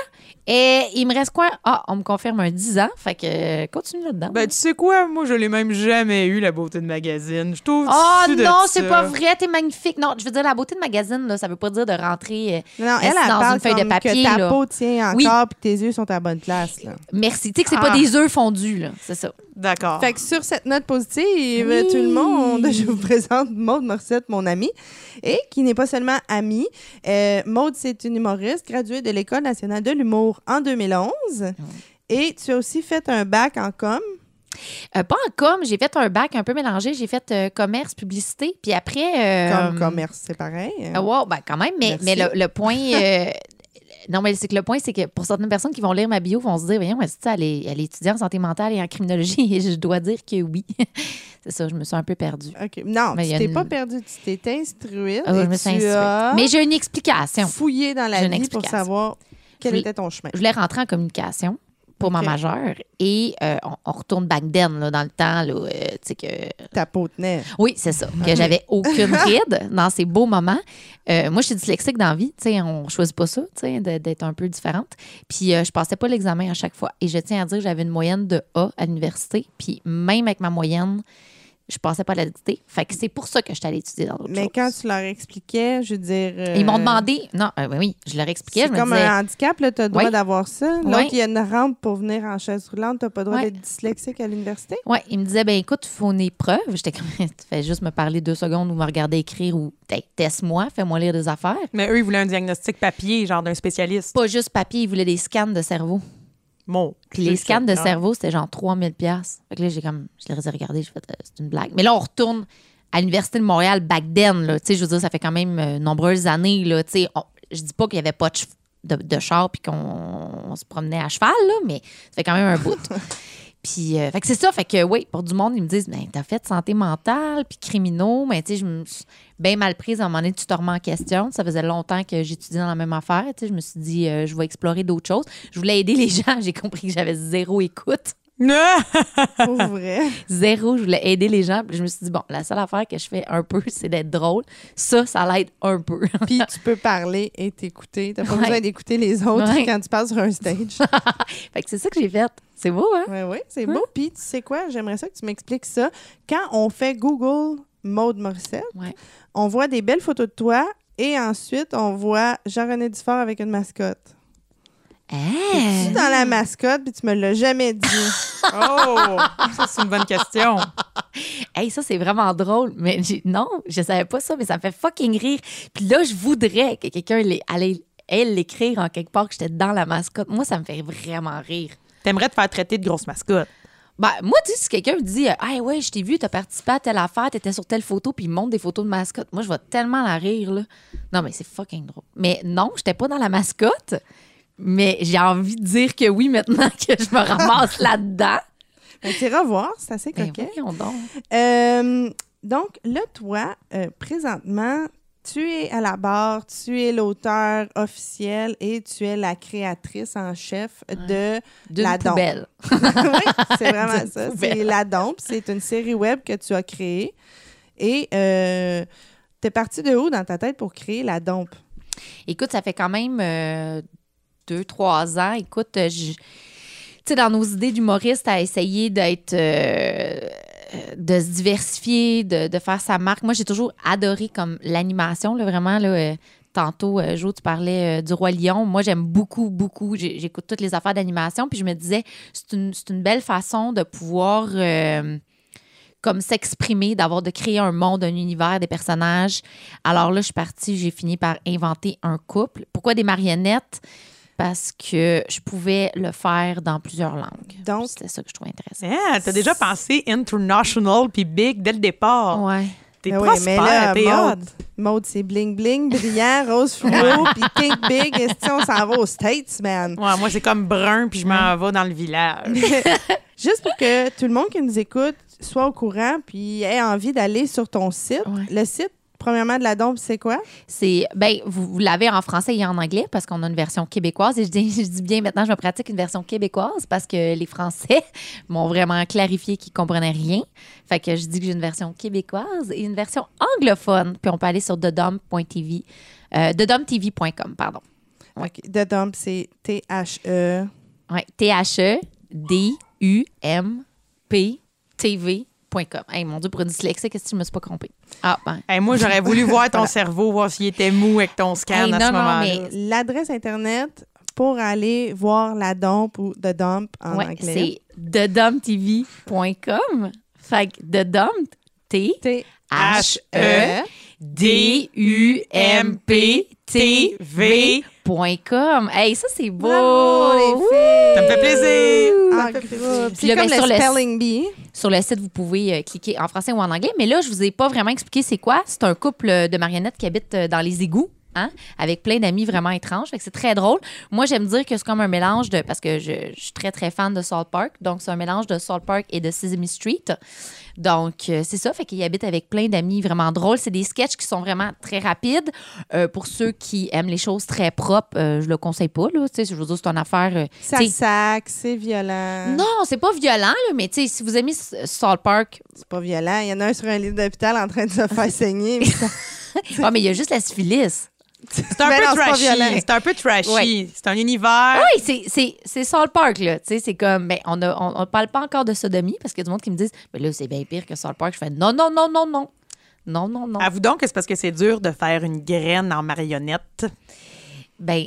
Et il me reste quoi? Ah, on me confirme un 10 ans. Fait que continue là-dedans. Ben, tu sais quoi? Moi, je l'ai même jamais eu, la beauté de magazine. Je trouve. Oh de non, ça. c'est pas vrai, t'es magnifique. Non, je veux dire, la beauté de magazine, là, ça veut pas dire de rentrer. euh, Non, elle, elle dans parle une feuille de papier, que ta là? peau tient Oui. encore puis tes yeux sont à la bonne place. Là. merci. Tu sais que c'est pas Ah. des œufs fondus, là. C'est ça. D'accord. Fait que sur cette note positive, Oui. tout le monde, je vous présente Maude Morissette, mon amie, et qui n'est pas seulement amie. Euh, Maude, c'est une humoriste graduée de l'École nationale de l'humour en 2011. Et tu as aussi fait un bac en com? Euh, pas en com, j'ai fait un bac un peu mélangé. J'ai fait euh, commerce, publicité. Puis après. euh, Comme commerce, c'est pareil. Ah, wow, ben quand même, mais, Merci. mais le, le point. euh, non, mais c'est que le point, c'est que pour certaines personnes qui vont lire ma bio, vont se dire, voyons, est-ce elle est, elle est étudiante en santé mentale et en criminologie? Et je dois dire que oui. c'est ça, je me suis un peu perdue. OK. Non, Mais tu t'es une- pas perdu, tu t'es instruite. Ah et je me suis instruite. as Mais j'ai une explication. fouillé dans la vie pour savoir quel Je- était ton chemin? Je voulais rentrer en communication pour ma majeure et euh, on, on retourne back then, là, dans le temps, là, euh, tu sais que Ta peau tenait. Oui, c'est ça. Que j'avais aucune ride dans ces beaux moments. Euh, moi, je suis dyslexique dans la vie. Tu sais, on choisit pas ça, tu sais, de- d'être un peu différente. Puis, je passais pas l'examen à chaque fois. Et je tiens à dire que j'avais une moyenne de A à l'université. Puis, même avec ma moyenne, je passais pas à la dictée. Fait que c'est pour ça que j'étais allée étudier dans d'autres Mais choses. quand tu leur expliquais, je veux dire. euh, Ils m'ont demandé... Non, euh, oui, oui, je leur expliquais. C'est Je me comme disais... un handicap, tu as le droit Oui. d'avoir ça. L'autre, Oui. il y a une rampe pour venir en chaise roulante, tu n'as pas le droit Oui. d'être dyslexique à l'université? Ouais, il me disait, ben écoute, il faut une épreuve. J'étais comme, tu fais juste me parler deux secondes ou me regarder écrire ou Hey, teste-moi, fais-moi lire des affaires. Mais eux, ils voulaient un diagnostic papier, genre d'un spécialiste. Pas juste papier, ils voulaient des scans de cerveau. Puis les scans de cerveau, c'était genre 3000 pièces. Fait que là, j'ai comme, je les ai regardés, euh, c'est une blague. Mais là, on retourne à l'Université de Montréal back then, là. Tu sais, je veux dire, ça fait quand même euh, nombreuses années, là. Tu sais, on- je dis pas qu'il y avait pas de, ch- de, de char puis qu'on on se promenait à cheval, là, mais ça fait quand même un bout. Puis, euh, fait que c'est ça. Fait que, oui, pour du monde, ils me disent, ben, t'as fait santé mentale, puis criminaux. Mais, tu sais, je me suis bien mal prise à un moment donné, tu te remets en question. Ça faisait longtemps que j'étudiais dans la même affaire. Tu sais, je me suis dit, euh, je vais explorer d'autres choses. Je voulais aider les gens. J'ai compris que j'avais zéro écoute. Pour vrai. Zéro, je voulais aider les gens. Puis je me suis dit, bon, la seule affaire que je fais un peu, c'est d'être drôle. Ça, ça l'aide un peu. Puis tu peux parler et t'écouter. Tu n'as pas Ouais. besoin d'écouter les autres Ouais. quand tu passes sur un stage. fait que c'est ça que j'ai fait. C'est beau, hein? Oui, oui, c'est beau. Puis tu sais quoi? J'aimerais ça que tu m'expliques ça. Quand on fait Google Maude Morissette, on voit des belles photos de toi et ensuite on voit Jean-René Dufort avec une mascotte. Tu Hein? dans la mascotte puis tu me l'as jamais dit? Oh! Ça, c'est une bonne question. Hey, ça, c'est vraiment drôle. Mais j'ai- non, je savais pas ça, mais ça me fait fucking rire. Puis là, je voudrais que quelqu'un l'ait- allait elle l'écrire en quelque part que j'étais dans la mascotte. Moi, ça me fait vraiment rire. T'aimerais te faire traiter de grosse mascotte. Ben, moi, tu sais, si quelqu'un me dit Ah ouais, je t'ai vu, t'as participé à telle affaire, t'étais sur telle photo, puis il me montre des photos de mascotte. Moi, je vais tellement la rire, là. Non, mais c'est fucking drôle. Mais non, j'étais pas dans la mascotte, mais j'ai envie de dire que oui maintenant que je me ramasse là-dedans. Ben, tu iras voir, c'est assez Ben, coquet. donc. Euh, donc, là, toi, euh, présentement, tu es à la barre, tu es l'auteur officiel et tu es la créatrice en chef de La Dompe. oui, c'est vraiment ça. C'est La Dompe. C'est une série web que tu as créée. Et euh, t'es parti de où dans ta tête pour créer La Dompe? Écoute, ça fait quand même euh, deux, trois ans. Écoute, euh, tu sais, dans nos idées d'humoriste, à essayer d'être. euh, de se diversifier, de, de faire sa marque. Moi, j'ai toujours adoré comme l'animation, là, vraiment. Là, euh, tantôt, euh, Jo, tu parlais du Roi Lion. Moi, j'aime beaucoup, beaucoup. J'écoute toutes les affaires d'animation. Puis je me disais, c'est une, une belle façon de pouvoir. comme s'exprimer, d'avoir de créer un monde, un univers, des personnages. Alors là, je suis partie, j'ai fini par inventer un couple. Pourquoi des marionnettes? Parce que je pouvais le faire dans plusieurs langues. Donc- c'était ça que je trouvais intéressant. T'as déjà pensé international puis big dès le départ. Ouais. T'es Ben oui, prospère, mais là, t'es hot. Maude, c'est bling bling, brillant, rose fluo, puis think big. Est-ce que on s'en va aux States, man? Ouais, moi, c'est comme brun puis je m'en vais dans le village. Juste pour que tout le monde qui nous écoute soit au courant puis ait envie d'aller sur ton site. Ouais. Le site, premièrement, de la dompe, c'est quoi? C'est, ben, vous, vous l'avez en français et en anglais parce qu'on a une version québécoise. Et je dis, je dis bien maintenant, je me pratique une version québécoise parce que les Français m'ont vraiment clarifié qu'ils comprenaient rien. Fait que je dis que j'ai une version québécoise et une version anglophone. Puis on peut aller sur thedump.tv, euh, thedumptv.com, pardon. OK. The Dump, c'est T-H-E. Ouais, Hey, mon Dieu, pour une dyslexique, est-ce que je me suis pas trompée? Ah, ben. Hey, moi, j'aurais voulu voir ton cerveau, voir s'il était mou avec ton scan Hey, à non, ce non, moment-là. mais- L'adresse Internet pour aller voir la dompe ou The Dump en ouais, anglais. c'est thedumptv.com. Fait que The Dump, T. T H-E. D-U-M-P-T-V. .com. Hey, ça, c'est beau! Bravo, les filles! Ça me fait plaisir. En Ça me fait plaisir. groupe. Puis C'est comme ben, le sur le- spelling bee. Sur le site, vous pouvez euh, cliquer en français ou en anglais. Mais là, je vous ai pas vraiment expliqué c'est quoi. C'est un couple de marionnettes qui habitent euh, dans les égouts. Hein, avec plein d'amis vraiment étranges. Fait que c'est très drôle. Moi, j'aime dire que c'est comme un mélange de. Parce que je, je suis très, très fan de Salt Park. Donc, c'est un mélange de Salt Park et de Sesame Street. Donc, euh, c'est ça. Fait qu'ils habitent avec plein d'amis vraiment drôles. C'est des sketchs qui sont vraiment très rapides. Euh, pour ceux qui aiment les choses très propres, euh, je le conseille pas. Là. Je veux dire, c'est une affaire. euh, Ça sac, c'est violent. non, c'est pas violent, là, mais tu sais, si vous aimez Salt Park, C'est pas violent. Il y en a un sur un lit d'hôpital en train de se faire saigner. ah, mais il y a juste la syphilis. C'est un peu trashy. C'est un peu trashy. Ouais. C'est un univers. Oui, c'est- Salt Park, là. Tu sais, c'est comme, ben, on, a, on, on parle pas encore de sodomie parce qu'il y a du monde qui me disent, mais là, c'est bien pire que Salt Park. Je fais, non, non, non, non, non. Non, non, non. Avoue donc que c'est parce que c'est dur de faire une graine en marionnette. Ben.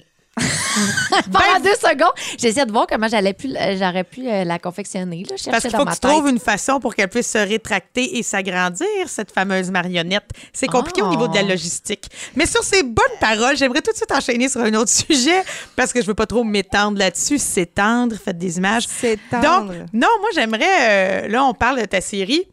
Pendant deux secondes, j'essayais de voir comment j'allais pu, euh, j'aurais pu euh, la confectionner. Là. Je Parce qu'il faut que tu trouves une façon pour qu'elle puisse se rétracter et s'agrandir, cette fameuse marionnette. C'est compliqué Ah. au niveau de la logistique. Mais sur ces bonnes paroles, j'aimerais tout de suite enchaîner sur un autre sujet parce que je veux pas trop m'étendre là-dessus. S'étendre, faites des images. C'est Donc, non, moi, j'aimerais. euh, là, on parle de ta série.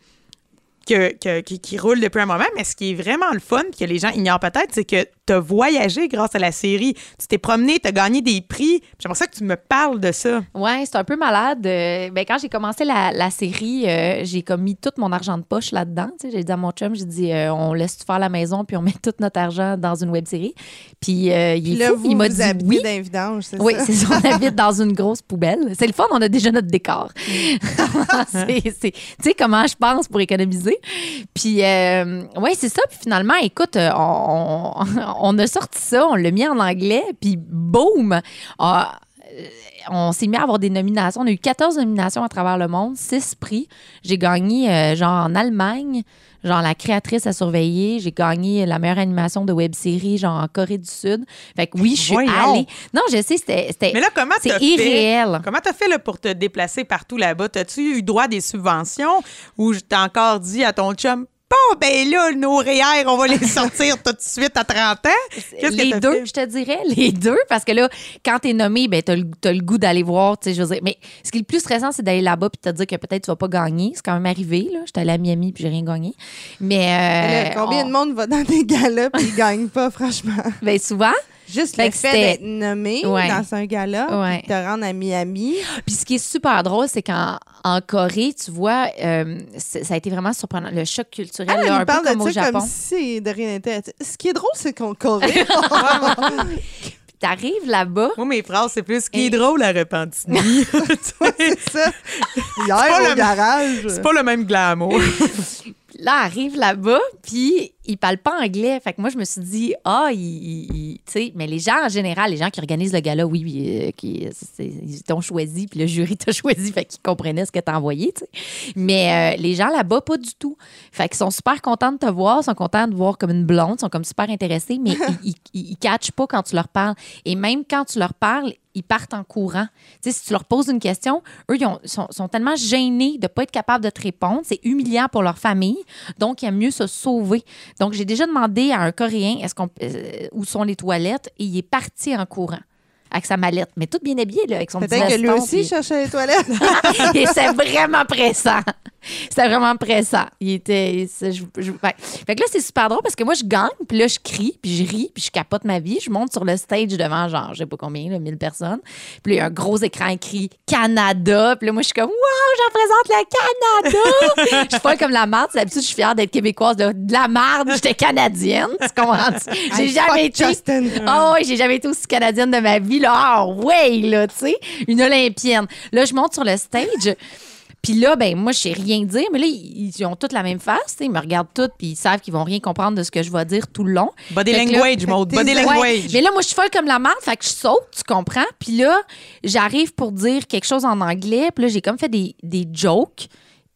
Que- que- qui, qui roule depuis un moment, mais ce qui est vraiment le fun, que les gens ignorent peut-être, c'est que tu as voyagé grâce à la série. Tu t'es promené, tu as gagné des prix. J'aimerais ça que tu me parles de ça. Ouais, c'est un peu malade. Euh, ben, quand j'ai commencé la, la série, euh, j'ai comme mis tout mon argent de poche là-dedans. Tu sais, J'ai dit à mon chum, j'ai dit, euh, on laisse tout faire la maison, puis on met tout notre argent dans une web série. Puis euh, il Puis est là, fou, vous, il m'a vous dit habitez oui. vidange, Oui, c'est ça. On habite dans une grosse poubelle. C'est le fun, on a déjà notre décor. C'est- tu sais comment je pense pour économiser? Puis, euh, ouais, c'est ça. Puis finalement, écoute, euh, on, a sorti ça, on l'a mis en anglais, puis boum! Ah, euh, on s'est mis à avoir des nominations. On a eu 14 nominations à travers le monde, 6 prix. J'ai gagné, euh, genre, en Allemagne, genre, la créatrice à surveiller. J'ai gagné la meilleure animation de web-série, genre, en Corée du Sud. Fait que oui, je suis Voyons. allée. Non, je sais, c'était. Mais là, comment c'est t'as fait? irréel. Comment t'as fait là, pour te déplacer partout là-bas? T'as-tu eu droit à des subventions ou je t'ai encore dit à ton chum, bon, ben là, nos REER, on va les sortir tout de suite à 30 ans? Que les deux, fait? je te dirais, les deux, parce que là, quand t'es nommé, ben t'as le, le goût d'aller voir, tu sais, je veux dire. Mais ce qui est le plus stressant, c'est d'aller là-bas puis de te dire que peut-être tu vas pas gagner. C'est quand même arrivé, là. J'étais allée à Miami puis j'ai rien gagné. Mais, euh, là, combien on- de monde va dans des galas puis ils gagnent pas, franchement? Ben souvent. Juste Fait le que fait d'être nommé Ouais. dans un gala Ouais. puis de te rendre à Miami. Puis ce qui est super drôle, c'est qu'en en Corée, tu vois, euh, ça a été vraiment surprenant. Le choc culturel, Elle, là, elle un peu parle comme au de ça Japon. comme si de rien n'était. Ce qui est drôle, c'est qu'on Corée. Puis t'arrives là-bas. Moi, mes phrases, c'est plus ce qui est drôle à Repentigny. c'est ça. Hier, pas au le- garage. c'est pas le même glamour. Là, arrive là-bas, puis ils parlent pas anglais. Fait que moi, je me suis dit, ah, ils- tu sais, mais les gens en général, les gens qui organisent le gala, oui, euh, qui, ils t'ont choisi, puis le jury t'a choisi, fait qu'ils comprenaient ce que t'as envoyé, tu sais. Mais euh, les gens là-bas, pas du tout. Fait qu'ils sont super contents de te voir, sont contents de voir comme une blonde, sont comme super intéressés, mais ils, ils, ils, ils catchent pas quand tu leur parles. Et même quand tu leur parles, ils partent en courant. Si tu leur poses une question, eux, ils ont- sont, sont tellement gênés de ne pas être capables de te répondre. C'est humiliant pour leur famille. Donc, il y a mieux se sauver. Donc, j'ai déjà demandé à un Coréen est-ce qu'on, euh, où sont les toilettes? Et il est parti en courant avec sa mallette, mais tout bien habillé, là, avec son petit Peut-être que lui aussi puis- cherchait les toilettes. et c'est vraiment pressant. C'était vraiment pressant. Il était. je- je- ouais. Fait que là, c'est super drôle parce que moi, je gagne, puis là, je crie, puis je ris, puis je capote ma vie. Je monte sur le stage devant, genre, je sais pas combien, là, 1000 personnes. Puis là, il y a un gros écran écrit Canada. Puis là, moi, je suis comme, waouh, j'en présente le Canada. je suis pas comme la marde. D'habitude, je suis fière d'être québécoise. De, de la marde, j'étais canadienne. Tu comprends? J'ai jamais été. Justin. Oui, j'ai jamais été aussi canadienne de ma vie. Là, ah ouais, là, tu sais, une olympienne. Là, je monte sur le stage. Puis là, ben moi, je sais rien dire, mais là, ils, ils ont toutes la même face. Ils me regardent toutes, puis ils savent qu'ils vont rien comprendre de ce que je vais dire tout le long. Body Fait là- language, Maud. Body language. Ouais, mais là, moi, je suis folle comme la merde, fait que je saute, tu comprends? Puis là, j'arrive pour dire quelque chose en anglais, puis là, j'ai comme fait des, des jokes,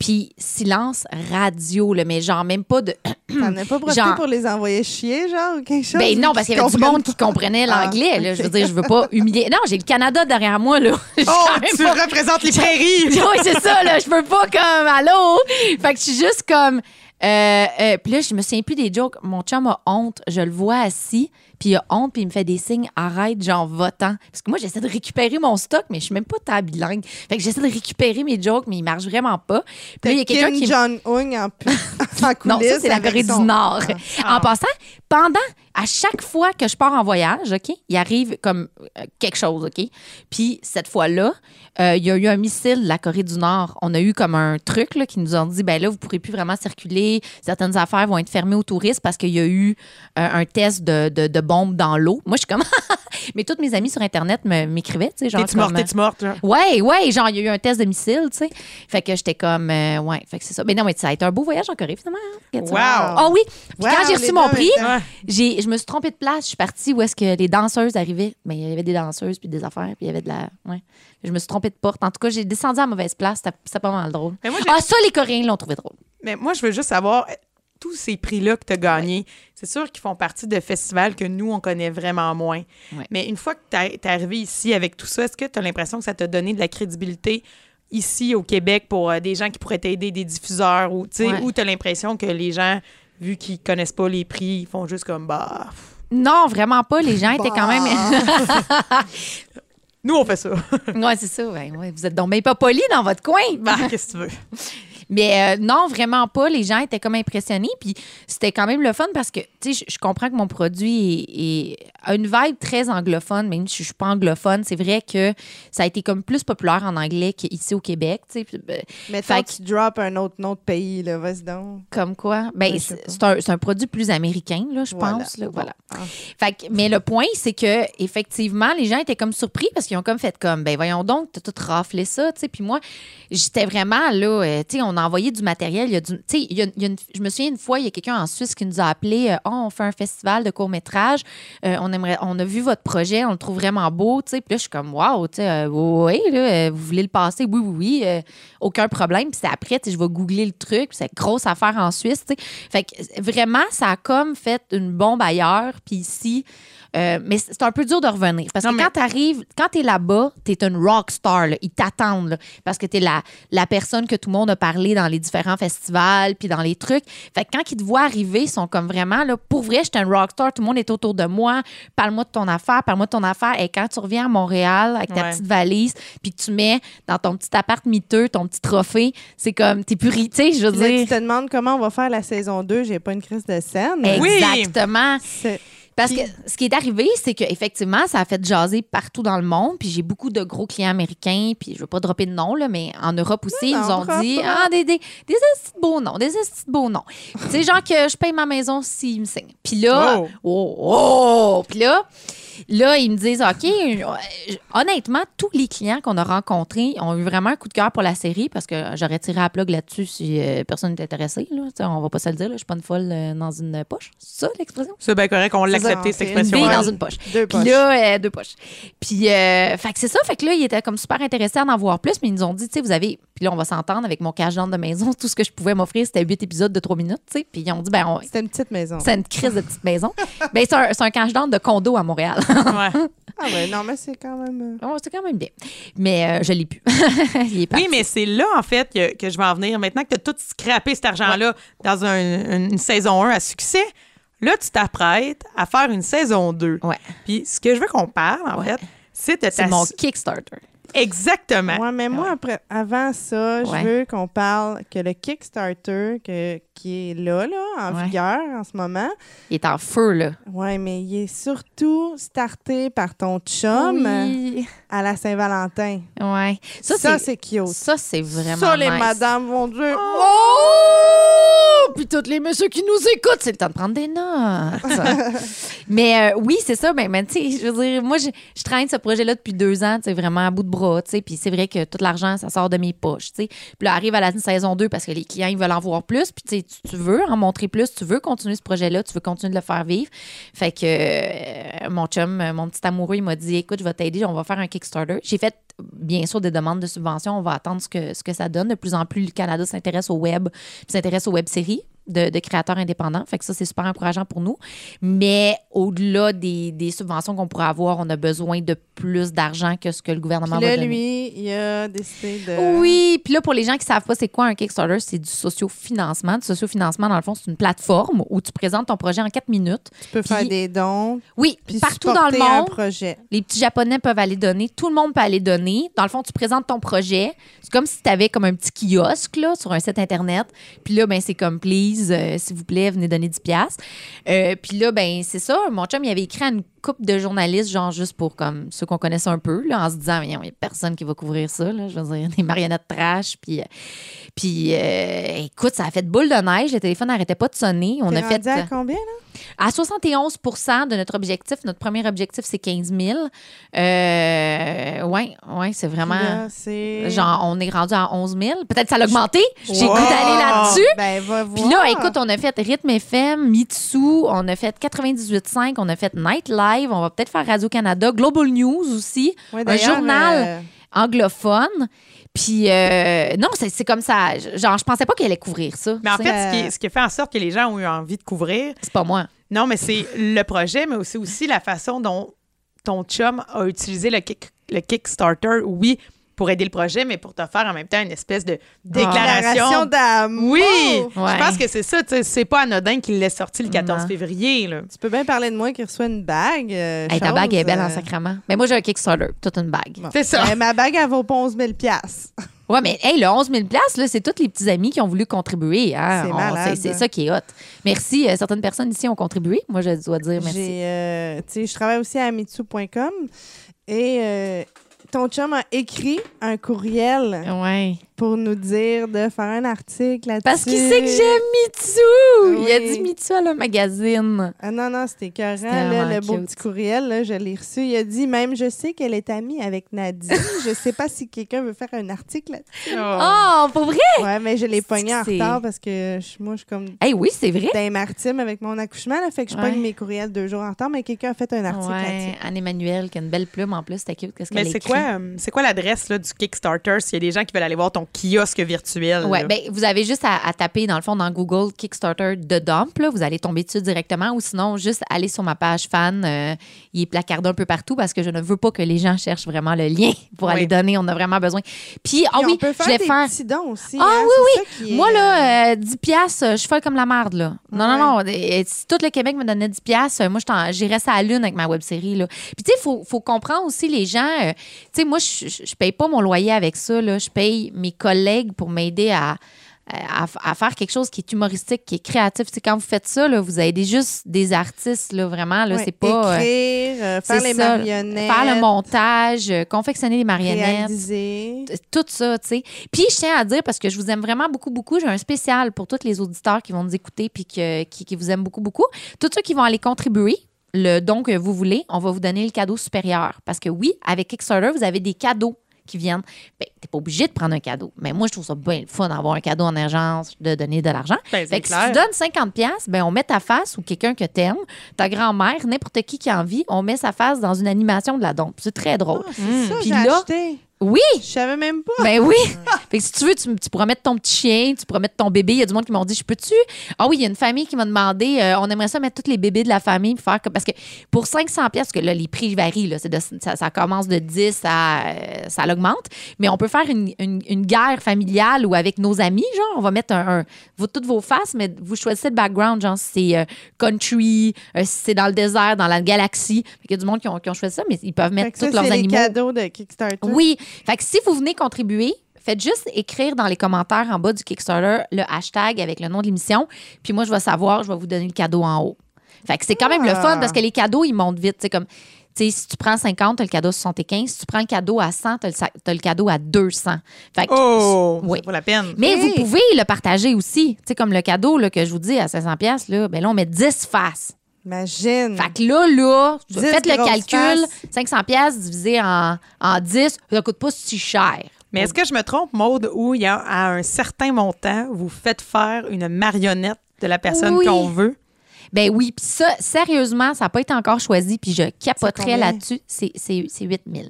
puis silence radio, là, mais genre même pas de... T'en as pas profité Genre- pour les envoyer chier, genre, ou quelque chose? Ben non, parce qu'il y avait du monde qui comprenait Ah, l'anglais. Je veux dire, je veux pas humilier. Non, j'ai le Canada derrière moi, là. Oh, tu pas- représentes les prairies! oui, c'est ça, là. Je peux pas comme allô? Fait que je suis juste comme. Euh, euh, puis là, je me souviens plus des jokes. Mon chum a honte. Je le vois assis, puis il a honte, puis il me fait des signes arrête, genre votant. Parce que moi, j'essaie de récupérer mon stock, mais je suis même pas ta bilingue. Fait que j'essaie de récupérer mes jokes, mais ils marchent vraiment pas. Puis là, il y a quelqu'un qui. Jong-un en, Non, ça, c'est la Corée son- du Nord. Ah. En passant, pendant, à chaque fois que je pars en voyage, OK, il arrive comme euh, quelque chose, OK? Puis cette fois-là, euh, il y a eu un missile de la Corée du Nord. On a eu comme un truc là, qui nous ont dit, ben là, vous pourrez plus vraiment circuler. Certaines affaires vont être fermées aux touristes parce qu'il y a eu euh, un test de, de, de bombe dans l'eau. Moi, je suis comme... Mais toutes mes amies sur Internet m'écrivaient, tu sais, genre T'es-tu morte, t'es-tu morte? genre? Ouais, ouais, genre, il y a eu un test de missile, tu sais. Fait que j'étais comme, euh, ouais, fait que c'est ça. Mais non, mais ça a été un beau voyage en Corée, finalement. hein. Wow. Oh oui. Puis Wow, quand j'ai reçu mon prix, je me suis trompée de place. Je suis partie où est-ce que les danseuses arrivaient. Mais il y avait des danseuses, puis des affaires, puis il y avait de la. Ouais. Je me suis trompée de porte. En tout cas, j'ai descendu à la mauvaise place. C'était, pas mal drôle. Mais moi, j'ai- Ah, ça, les Coréens l'ont trouvé drôle. Mais moi, je veux juste savoir, euh, tous ces prix-là que tu as gagnés, c'est sûr qu'ils font partie de festivals que nous, on connaît vraiment moins. Ouais. Mais une fois que tu es arrivé ici avec tout ça, est-ce que tu as l'impression que ça t'a donné de la crédibilité ici au Québec pour euh, des gens qui pourraient t'aider, des diffuseurs, ou tu Ouais. as l'impression que les gens, vu qu'ils connaissent pas les prix, ils font juste comme, bah, Non, vraiment pas. Les gens étaient quand même. nous, on fait ça. ouais, c'est ça. Ouais, ouais. Vous êtes donc bien pas polis dans votre coin. bah, qu'est-ce que tu veux? Mais euh, non, vraiment pas. Les gens étaient comme impressionnés. Puis c'était quand même le fun parce que, tu sais, je- comprends que mon produit est, est- a une vibe très anglophone, même si je suis pas anglophone. C'est vrai que ça a été comme plus populaire en anglais qu'ici au Québec, tu sais. Puis, ben, Mais Fait toi, tu drops un autre nom de pays, là, vas-y donc. Comme quoi? Ben, c'est un, c'est un produit plus américain, là, je Voilà. pense. Là, Bon. voilà. Ah. Fait que- mais le point, c'est que effectivement, les gens étaient comme surpris parce qu'ils ont comme fait comme, ben voyons donc, t'as tout raflé ça, tu sais. Puis moi, j'étais vraiment là, euh, tu sais, on envoyé du matériel. Il y a du, il y a- une- je me souviens une fois, il y a quelqu'un en Suisse qui nous a appelé, euh, oh, on fait un festival de court métrage, on on a vu votre projet, on le trouve vraiment beau. Puis là, je suis comme, waouh, sais, euh, oui, là, euh, vous voulez le passer, oui, oui, oui, euh, aucun problème. Puis après, je vais googler le truc, c'est grosse affaire en Suisse. Fait que euh, vraiment, ça a comme fait une bombe ailleurs, puis ici. Euh, mais c'est un peu dur de revenir. Parce Non, que mais- quand t'arrives, quand t'es là-bas, t'es une rock star. là. Ils t'attendent. là, parce que t'es la, la personne que tout le monde a parlé dans les différents festivals, puis dans les trucs. Fait que quand ils te voient arriver, ils sont comme vraiment, là, pour vrai, j'étais une rockstar, tout le monde est autour de moi. Parle-moi de ton affaire, parle-moi de ton affaire. Et quand tu reviens à Montréal avec ta Ouais. petite valise, puis que tu mets dans ton petit appart miteux ton petit trophée, c'est comme, t'es tu sais, je veux là, dire. tu te demandes comment on va faire la saison 2, j'ai pas une crise de scène. Oui. Exactement. Parce Puis- que ce qui est arrivé, c'est qu'effectivement, ça a fait jaser partout dans le monde. Puis j'ai beaucoup de gros clients américains. Puis je veux pas dropper de nom, là, mais en Europe aussi, ils nous ont dit. Ah, des, des, des beaux noms, des beaux noms. tu sais, genre que je paye ma maison s'ils me signent. Puis là, Oh. oh, oh! Puis là, là, ils me disent OK, honnêtement, tous les clients qu'on a rencontrés ont eu vraiment un coup de cœur pour la série parce que j'aurais tiré à plug là-dessus si euh, personne n'était intéressé. Là. On va pas se le dire, là, je suis pas une folle euh, dans une poche. C'est ça l'expression? C'est bien correct, on l'a C'est ça, accepté, cette Une expression. bille Ouais. dans une poche. Deux Puis poches. là, euh, deux poches. Puis, euh, fait que c'est ça. Fait que là, ils étaient comme super intéressés à en voir plus, mais ils nous ont dit, tu sais, vous avez. Puis là, on va s'entendre avec mon cash de maison. Tout ce que je pouvais m'offrir, c'était huit épisodes de trois minutes, tu sais. Puis ils ont dit, ben, on- C'était une petite maison. c'est une crise de petite maison. ben, c'est un, un cash de condo à Montréal. Ouais. Ah ouais, non, mais c'est quand même... Oh, c'est quand même bien. Mais euh, je l'ai plus. Il est. Oui, mais c'est là, en fait, que, que je vais en venir. Maintenant que tu as tout scrappé cet argent-là dans un- une saison 1 à succès, là, tu t'apprêtes à faire une saison 2. Ouais. Puis ce que je veux qu'on parle, en Ouais. fait, c'est de C'est mon Kickstarter. Exactement. Ouais, mais moi, après, avant ça, Ouais. je veux qu'on parle que le Kickstarter que, qui est là, là, en Ouais. vigueur en ce moment, Il est en feu, là. ouais, mais il est surtout starté par ton chum Oui. à la Saint-Valentin. Ouais. Ça, Ça, c'est cute. ça, c'est vraiment Ça, les nice. madames vont dire Oh! Puis tous les messieurs qui nous écoutent, c'est le temps de prendre des notes. mais euh, oui, c'est ça. Ben, ben, tu sais, je veux dire, moi, je, je traîne ce projet-là depuis deux ans, tu sais, vraiment à bout de bras, tu sais. Puis c'est vrai que tout l'argent, ça sort de mes poches, tu sais. Puis là, arrive à la saison 2 parce que les clients, ils veulent en voir plus. Puis tu sais, tu- veux en montrer plus, tu veux continuer ce projet-là, tu veux continuer de le faire vivre. Fait que euh, mon chum, mon petit amoureux, il m'a dit, écoute, je vais t'aider, on va faire un Kickstarter. J'ai fait bien sûr des demandes de subvention. On va attendre ce que, ce que ça donne. De plus en plus, le Canada s'intéresse au web, s'intéresse aux web-séries de, de créateurs indépendants. Fait que ça, c'est super encourageant pour nous. Mais au-delà des, des subventions qu'on pourrait avoir, on a besoin de plus d'argent que ce que le gouvernement Puis va là, donner. lui, il a décidé de. Oui, puis là, pour les gens qui savent pas c'est quoi un Kickstarter, c'est du sociofinancement. Du sociofinancement, dans le fond, c'est une plateforme où tu présentes ton projet en quatre minutes. Tu peux faire des dons. Oui, Puis partout dans le supporter un monde. projet. Les petits Japonais peuvent aller donner. Tout le monde peut aller donner. Dans le fond, tu présentes ton projet. C'est comme si tu avais comme un petit kiosque là, sur un site Internet. Puis là, ben, c'est comme, please, euh, s'il vous plaît, venez donner 10 piastres. Euh, Puis là, ben, c'est ça. Mon chum, il avait écrit à une couple de journalistes, genre juste pour comme ceux qu'on connaissait un peu, là, en se disant, il n'y a personne qui va couvrir ça. Là, je veux dire, des marionnettes trash. Puis, euh, puis euh, écoute, ça a fait boule de neige. Le téléphone n'arrêtait pas de sonner. On a fait. à combien, là? À 71 de notre objectif, notre premier objectif, c'est 15 000. Euh, oui, ouais, c'est vraiment. Puis là. Genre, on est rendu à 11 000. Peut-être ça l'a augmenté. J'ai Wow! goût d'aller là-dessus. Ben, va Puis voir. là, écoute, on a fait Rythme FM, Mitsu, on a fait 98.5, on a fait Night Live, on va peut-être faire Radio-Canada, Global News aussi, Ouais, un journal euh, anglophone. Puis, euh, non, c'est c'est comme ça. Genre, je pensais pas qu'elle allait couvrir ça. Mais en fait, ce qui, ce qui a fait en sorte que les gens ont eu envie de couvrir, c'est pas moi. non, mais c'est le projet, mais aussi, aussi la façon dont ton chum a utilisé le, kick- le Kickstarter, oui, pour aider le projet, mais pour te faire en même temps une espèce de déclaration. Déclaration d'amour. oui, Ouais. je pense que c'est ça. C'est pas anodin qu'il l'ait sorti le 14 Non. février. Là. Tu peux bien parler de moi qui reçoit une bague. euh, Hey, ta bague est belle en euh, sacrament. Mais moi, j'ai un Kickstarter, toute une bague. bon. C'est ça. Ben, ma bague, elle vaut pas 11 000 Ouais, mais hey, le 11 000 là, c'est tous les petits amis qui ont voulu contribuer. hein. C'est ça qui est hot. Merci. euh, certaines personnes ici ont contribué. Moi, je dois dire merci. J'ai, euh, tu sais, je travaille aussi à mitsu.com et euh, ton chum a écrit un courriel Ouais. Pour nous dire de faire un article là-dessus. Parce qu'il sait que j'aime Mitsu. Il a Oui. dit Mitsu à le magazine. Ah non, non, c'était écœurant, là, le beau petit courriel, là, je l'ai reçu. Il a dit même, je sais qu'elle est amie avec Nadine. je sais pas si quelqu'un veut faire un article là-dessus. Oh, pour vrai? Ouais, mais je l'ai pogné en retard parce que je- moi, je suis comme Hey, oui, c'est vrai. d'un martime avec mon accouchement, là, fait que je Ouais. pogne mes courriels deux jours en retard, mais quelqu'un a fait un article Ouais, là-dessus. Anne-Emmanuel, qui a une belle plume en plus, c'était cute. Qu'est-ce Mais qu'elle c'est quoi, euh, c'est quoi l'adresse là, du Kickstarter s'il y a des gens qui veulent aller voir ton kiosque virtuel? Là? ben, vous avez juste à, à taper, dans le fond, dans Google Kickstarter de Dump. là. vous allez tomber dessus directement. Ou sinon, juste aller sur ma page fan. euh, il est placardé un peu partout parce que je ne veux pas que les gens cherchent vraiment le lien pour Oui. aller donner. On a vraiment besoin. Puis, ah Puis oui, peut je faire vais des faire. petits dons aussi. Ah hein, oui, est, Moi, euh, là, euh, 10 piastres, euh, je fais comme la merde, là. Non, Ouais. non, non. euh, Si tout le Québec me donnait 10 piastres, euh, moi, je j'irais ça à la lune avec ma web-série, là. Puis, tu sais, il faut, faut comprendre aussi les gens. euh, tu sais, moi, je, je je paye pas mon loyer avec ça, là. Je paye mes collègues pour m'aider à, à, à faire quelque chose qui est humoristique, qui est créatif. Tu sais, quand vous faites ça, là, vous aidez juste des artistes, là, vraiment, là. C'est pas... euh, Écrire, euh, faire les ça, marionnettes. Faire le montage, euh, confectionner les marionnettes Réaliser. tout ça, tu sais. Puis je tiens à dire, parce que je vous aime vraiment beaucoup, beaucoup, j'ai un spécial pour tous les auditeurs qui vont nous écouter puis que- qui, qui vous aiment beaucoup, beaucoup. Tous ceux qui vont aller contribuer, le don que vous voulez, on va vous donner le cadeau supérieur. Parce que oui, avec Kickstarter, vous avez des cadeaux qui viennent. Ben, t'es pas obligé de prendre un cadeau. Mais moi, je trouve ça bien le fun d'avoir un cadeau en urgence, de donner de l'argent. Ben, Fait que si tu donnes 50 pièces, ben on met ta face ou quelqu'un que t'aimes, ta grand-mère, n'importe qui qui a envie, on met sa face dans une animation de la dompe. C'est très drôle. Ah, c'est ça, Puis j'ai là- acheté. Oui, Je savais même pas. ben oui. fait que si tu veux, tu, tu pourras mettre ton petit chien, tu pourras mettre ton bébé. Il y a du monde qui m'ont dit, je peux-tu? Ah oui, il y a une famille qui m'a demandé, euh, on aimerait ça mettre tous les bébés de la famille faire parce que pour 500 pièces, parce que là, les prix varient, là, c'est de- ça, ça commence de 10 à, euh, ça l'augmente. Mais on peut faire une, une- une guerre familiale ou avec nos amis, genre, on va mettre un, un- vos- toutes vos faces, mais vous choisissez le background, genre, si c'est euh, country, si c'est dans le désert, dans la galaxie. Qu'il y a du monde qui ont, qui ont choisi ça, mais ils peuvent mettre tous leurs les animaux. cadeaux de Kickstarter. Oui, Fait que si vous venez contribuer, faites juste écrire dans les commentaires en bas du Kickstarter le hashtag avec le nom de l'émission. Puis moi, je vais savoir, je vais vous donner le cadeau en haut. Fait que c'est quand même le fun parce que les cadeaux, ils montent vite. C'est comme, tu sais, si tu prends 50, tu as le cadeau à 75. Si tu prends un cadeau à 100, tu as, le cadeau à 200. Fait que, Oh, Oui. ça vaut la peine. mais Hey. vous pouvez le partager aussi. Tu sais, comme le cadeau là, que je vous dis à 500 pièces là, ben là, on met 10 faces. Imagine. Fait que là, là, 10 faites le calcul. faces. 500 pièces divisé en, en 10, ça coûte pas si cher. Mais est-ce que je me trompe, Maude, où il y a à un certain montant, vous faites faire une marionnette de la personne Oui. qu'on veut? Ben oui, puis ça, sérieusement, ça n'a pas été encore choisi, puis je capoterais là-dessus. C'est c'est- c'est 8 000.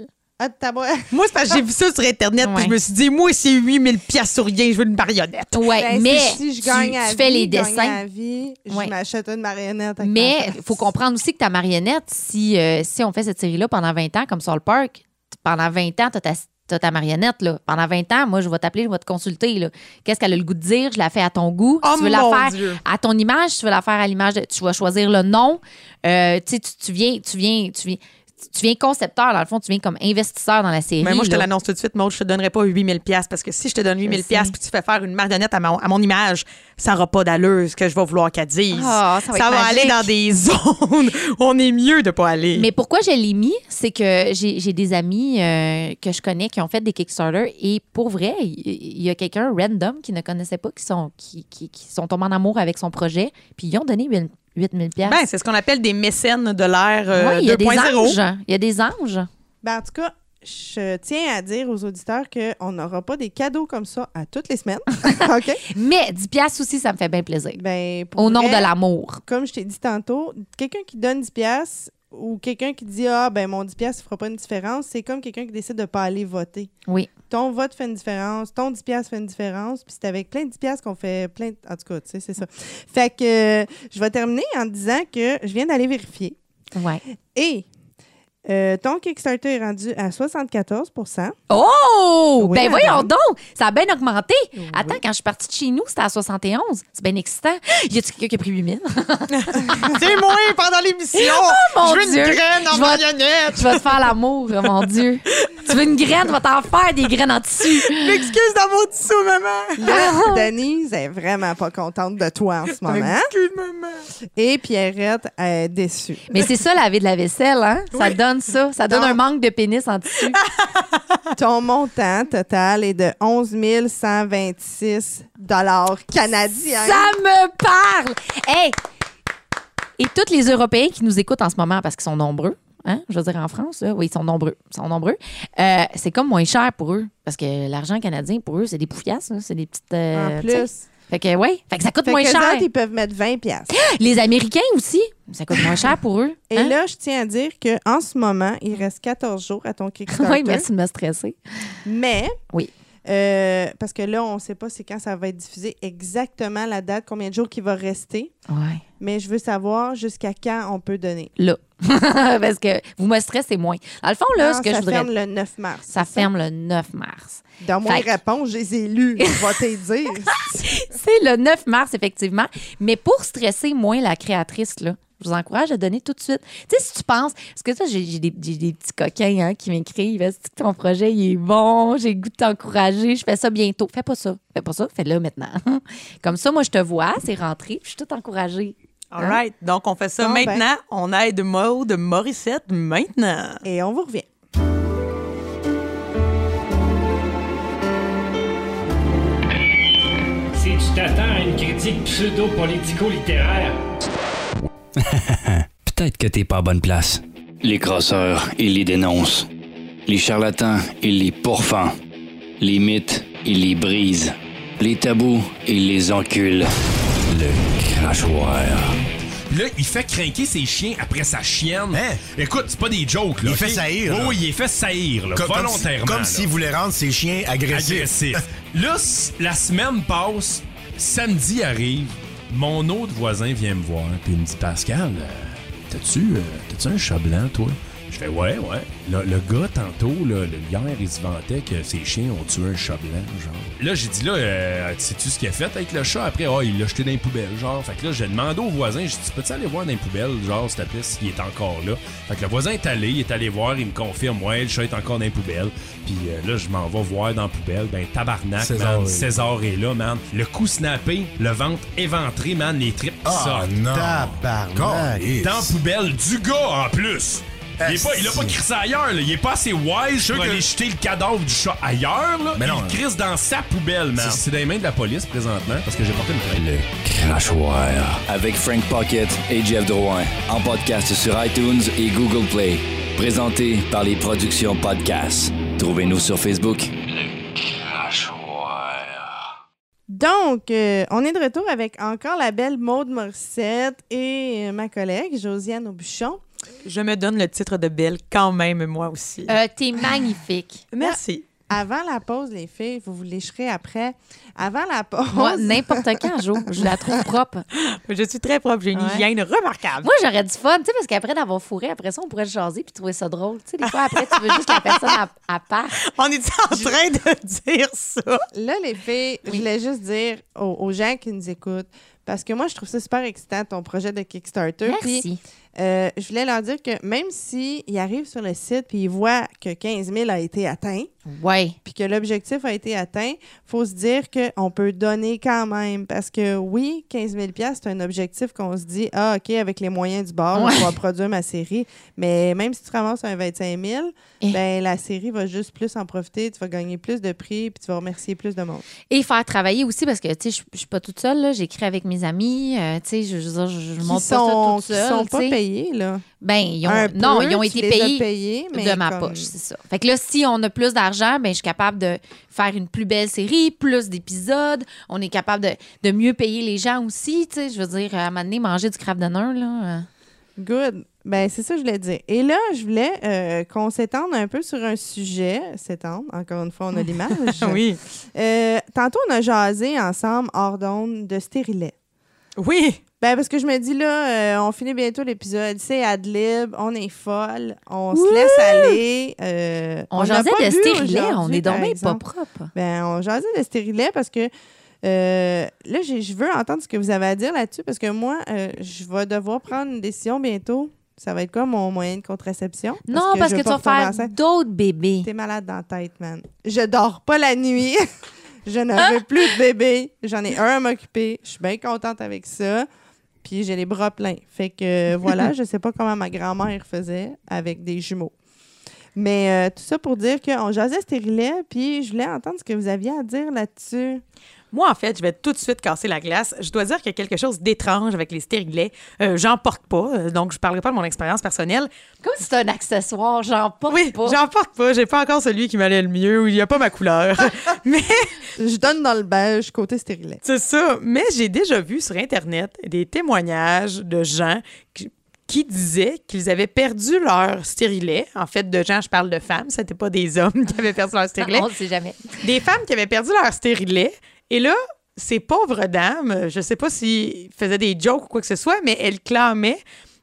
Ah, Moi, c'est parce que j'ai vu ça sur Internet, puis je me suis dit, moi, c'est 8000 pièces sur rien, je veux une marionnette. Ouais, Ben, mais si, je gagne tu, à tu fais vie, les dessins. à vie, je Ouais. m'achète une marionnette. Mais ma il faut comprendre aussi que ta marionnette, si, euh, si on fait cette série-là pendant 20 ans, comme sur le parc, pendant 20 ans, tu as ta, t'as ta marionnette. Là. Pendant 20 ans, moi, je vais t'appeler, je vais te consulter. là. Qu'est-ce qu'elle a le goût de dire? Je la fais à ton goût. Oh tu veux la mon faire Dieu. à ton image, tu veux la faire à l'image. de- Tu vas choisir le nom. Euh, tu sais, tu viens, tu viens, tu viens. Tu viens concepteur, dans le fond, tu viens comme investisseur dans la série. Mais moi, je te l'annonce tout de suite, Maud, je te donnerai pas 8000 pièces parce que si je te donne 8000 sais. pièces puis tu fais faire une marionnette à mon, à mon image, ça n'aura pas d'allure ce que je vais vouloir qu'elle dise. Ah, ça va être aller magique. dans des zones où on est mieux de pas aller. Mais pourquoi je l'ai mis, c'est que j'ai des amis euh, que je connais qui ont fait des Kickstarter et pour vrai, il y, a quelqu'un random qui ne connaissait pas qui sont, qui, qui, qui sont tombés en amour avec son projet, puis ils ont donné 8000 pièces. ben, c'est ce qu'on appelle des mécènes de l'ère euh, Oui, il y a des 2.0. anges. Il y a des anges. Ben, en tout cas, je tiens à dire aux auditeurs qu'on n'aura pas des cadeaux comme ça à toutes les semaines. OK? Mais 10 pièces aussi, ça me fait bien plaisir. Ben, pour Au nom de l'amour. Comme je t'ai dit tantôt, quelqu'un qui donne 10 pièces ou quelqu'un qui dit ah ben mon 10 pièces ne fera pas une différence, c'est comme quelqu'un qui décide de pas aller voter. Oui. Ton vote fait une différence, ton 10 pièces fait une différence, puis c'est avec plein de 10 pièces qu'on fait plein de... en tout cas, tu sais, c'est ça. Fait que euh, je vais terminer en disant que je viens d'aller vérifier Ouais. et euh, ton Kickstarter est rendu à 74 Oh! Oui, ben voyons donc! Ça a bien augmenté. Oui. Attends, quand je suis partie de chez nous, c'était à 71. C'est bien excitant. Y a-tu quelqu'un qui a pris 8000? C'est moi pendant l'émission! Oh, mon je veux Dieu. une graine en Je vais- marionnette! Je vais te faire l'amour, oh mon Dieu. Tu veux une graine, va t'en faire des graines en tissu. M'excuse dans mon dessous, maman! Là, Denise est vraiment pas contente de toi en ce moment. M'excuse, maman! Et Pierrette est déçue. Mais c'est ça, laver de la vaisselle, hein? Ça donne ça. Ça donne un manque de pénis en tissu. Ton montant total est de 11 126 dollars canadiens. Ça me parle! Hey! Et tous les Européens qui nous écoutent en ce moment, parce qu'ils sont nombreux, hein? Je veux dire, en France, là, oui, ils sont nombreux. Ils sont nombreux. Euh, c'est comme moins cher pour eux. Parce que l'argent canadien, pour eux, c'est des poufiasses. C'est des petites. euh, en sais. Fait que, ouais. Fait que ça coûte Fait moins que cher. autres, ils peuvent mettre 20 pièces. Les Américains aussi, ça coûte moins cher pour eux. Et hein? là, je tiens à dire qu'en ce moment, il reste 14 jours à ton Kickstarter. Oui, merci de me stresser. Mais, Oui. Euh, parce que là, on ne sait pas c'est quand ça va être diffusé, exactement la date, combien de jours qu'il va rester. Ouais. Mais je veux savoir jusqu'à quand on peut donner. Là. Parce que vous me stressez moins. Dans le fond, là, Non, ce que ça je voudrais. ferme le 9 mars. Ça ferme le 9 mars. Dans mon Fait réponse, je les ai lus. Je vais te dire. C'est le 9 mars, effectivement. Mais pour stresser moins la créatrice, là, je vous encourage à donner tout de suite. Tu sais, si tu penses, parce que ça, j'ai des, petits coquins hein, qui m'écrivent Est-ce que ton projet il est bon? J'ai le goût de t'encourager, je fais ça bientôt. Fais pas ça. Fais pas ça, fais-le maintenant. Comme ça, moi, je te vois, c'est rentré, puis je suis toute encouragée. All right. Donc, on fait ça Bon, ben. maintenant. On aide Maude Morissette maintenant. Et on vous revient. Si tu t'attends à une critique pseudo-politico-littéraire, Peut-être que t'es pas à bonne place. Les crosseurs, ils les dénoncent. Les charlatans, ils les pourfendent. Les mythes, ils les brisent. Les tabous, ils les enculent. Le crachoir. Là, il fait craquer ses chiens après sa chienne. Hein? Écoute, c'est pas des jokes, là. Il fait saillir, Oui, il fait saillir, là, Comme, volontairement. comme s'il voulait rendre ses chiens agressifs. agressif. Là, la semaine passe, samedi arrive, mon autre voisin vient me voir, puis il me dit Pascal, euh, euh, t'as-tu un chat blanc, toi? Je fais ouais, ouais. Le, le gars, tantôt, là, le, hier, il se vantait que ses chiens ont tué un chat blanc, genre. Là, j'ai dit, là, euh, sais-tu ce qu'il a fait avec le chat? Après, oh, il l'a jeté dans les poubelles, genre. Fait que là, j'ai demandé au voisin, j'ai dit, peux-tu aller voir dans les poubelles, genre, s'il te plaît, s'il est encore là? Fait que le voisin est allé, il est allé voir, il me confirme, ouais, le chat est encore dans les poubelles. Puis euh, là, je m'en vais voir dans la poubelle. Ben, tabarnak, César man. est- César est là, man. Le cou snappé, le ventre éventré, man, les tripes qui Ah, sortent. non. Tabarnak. Dans la poubelle du gars, en plus. Il, est pas, il a pas crissé ailleurs, là. il est pas assez wise pour que- aller jeter le cadavre du chat ailleurs. Là. Mais non. il crisse dans sa poubelle, man. C'est dans les mains de la police présentement parce que j'ai porté une plainte. Le crachoir. Avec Frank Pocket et Jeff Drouin. En podcast sur iTunes et Google Play. Présenté par les productions Podcast. Trouvez-nous sur Facebook. Le crachoir. Donc, euh, on est de retour avec encore la belle Maude Morissette et euh, ma collègue Josiane Aubuchon. Je me donne le titre de belle quand même, moi aussi. Euh, T'es magnifique. Merci. Avant la pause, les filles, vous vous lécherez après. Avant la pause, Moi, n'importe quand, Jo, je la trouve propre. Je suis très propre, j'ai une Ouais. hygiène remarquable. Moi, j'aurais du fun, tu sais, parce qu'après d'avoir fourré, après ça, on pourrait le jaser puis trouver ça drôle. Tu sais, des fois, après, tu veux juste la personne à, à part. On est en train de dire ça? là, les filles, je voulais juste dire aux, aux gens qui nous écoutent, parce que moi, je trouve ça super excitant, ton projet de Kickstarter. Merci. Euh, je voulais leur dire que même s'ils arrivent sur le site puis ils voient que 15 000 a été atteint, Ouais. puis que l'objectif a été atteint, faut se dire qu'on peut donner quand même. Parce que oui, 15 000 c'est un objectif qu'on se dit, ah, OK, avec les moyens du bord, Ouais. je vais produire ma série. Mais même si tu ramasses un 25 000, Eh. ben, la série va juste plus en profiter, tu vas gagner plus de prix, puis tu vas remercier plus de monde. Et faire travailler aussi, parce que, tu sais, je suis pas toute seule, là. J'écris avec mes amis. euh, tu sais, je, Qui monte pas sont, ça toute seule. sont pas payés, là. Ben, ils ont, Un non, peu, ils ont été payés, payés, mais de ma comme- poche, c'est ça. Fait que là, si on a plus d'argent, ben, je suis capable de faire une plus belle série, plus d'épisodes. On est capable de, de mieux payer les gens aussi, tu sais. Je veux dire, à un moment donné, manger du crabe d'honneur, là. euh, Good. Ben, c'est ça que je voulais dire. Et là, je voulais euh, qu'on s'étende un peu sur un sujet. S'étendre, encore une fois, on a l'image. Oui. Euh, tantôt, on a jasé ensemble, hors d'onde, de stérilet. Oui. Ben, parce que je me dis, là, euh, on finit bientôt l'épisode. C'est ad-lib, on est folle, on se laisse aller. euh, On, n'a jasait de stérilet, on est donc bien pas propre. Ben, on jasait de stérilet parce que euh, là, je veux entendre ce que vous avez à dire là-dessus parce que moi, je vais devoir prendre une décision bientôt. Ça va être quoi mon moyen de contraception? Non, parce que, tu vas faire d'autres bébés. T'es malade dans la tête, man. Je dors pas la nuit. je ne veux plus de bébé. J'en ai un à m'occuper. Je suis bien contente avec ça. Puis j'ai les bras pleins. Fait que euh, voilà, je sais pas comment ma grand-mère faisait avec des jumeaux. Mais euh, tout ça pour dire qu'on jasait stérilet, puis je voulais entendre ce que vous aviez à dire là-dessus. Moi, en fait, je vais tout de suite casser la glace. Je dois dire qu'il y a quelque chose d'étrange avec les stérilets. Euh, j'en porte pas, euh, donc je parlerai pas de mon expérience personnelle. Comme si c'était un accessoire, j'en porte Oui, pas. j'en porte pas. J'ai pas encore celui qui m'allait le mieux ou il y a pas ma couleur. Mais Je donne dans le beige côté stérilet. c'est ça. Mais j'ai déjà vu sur Internet des témoignages de gens qui, qui disaient qu'ils avaient perdu leur stérilet. En fait, de gens, je parle de femmes, c'était pas des hommes qui avaient perdu leur stérilet. on ne sait jamais. des femmes qui avaient perdu leur stérilet. Et là, ces pauvres dames, je sais pas s'ils faisaient des jokes ou quoi que ce soit, mais elles clamaient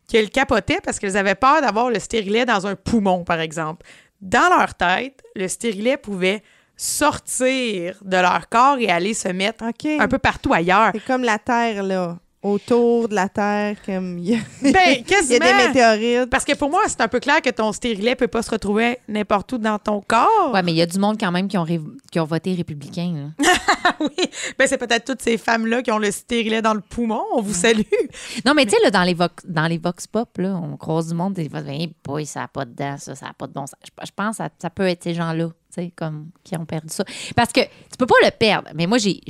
qu'elles capotaient parce qu'elles avaient peur d'avoir le stérilet dans un poumon, par exemple. Dans leur tête, le stérilet pouvait sortir de leur corps et aller se mettre OK. un peu partout ailleurs. C'est comme la Terre, là. Autour de la Terre, comme il y a, Ben, il y a des météorites. Parce que pour moi, c'est un peu clair que ton stérilet peut pas se retrouver n'importe où dans ton corps. Ouais, mais il y a du monde quand même qui ont, ré- qui ont voté républicain. là. oui. Ben, c'est peut-être toutes ces femmes-là qui ont le stérilet dans le poumon. On vous salue. Non, mais tu sais, là, dans les, vox, dans les vox pop, là, on croise du monde, des fois, hey boy, ça n'a pas de dents, ça, ça n'a pas de bon sens. Je, pense que ça, ça peut être ces gens-là, comme, qui ont perdu ça. Parce que tu peux pas le perdre. Mais moi, j'ai,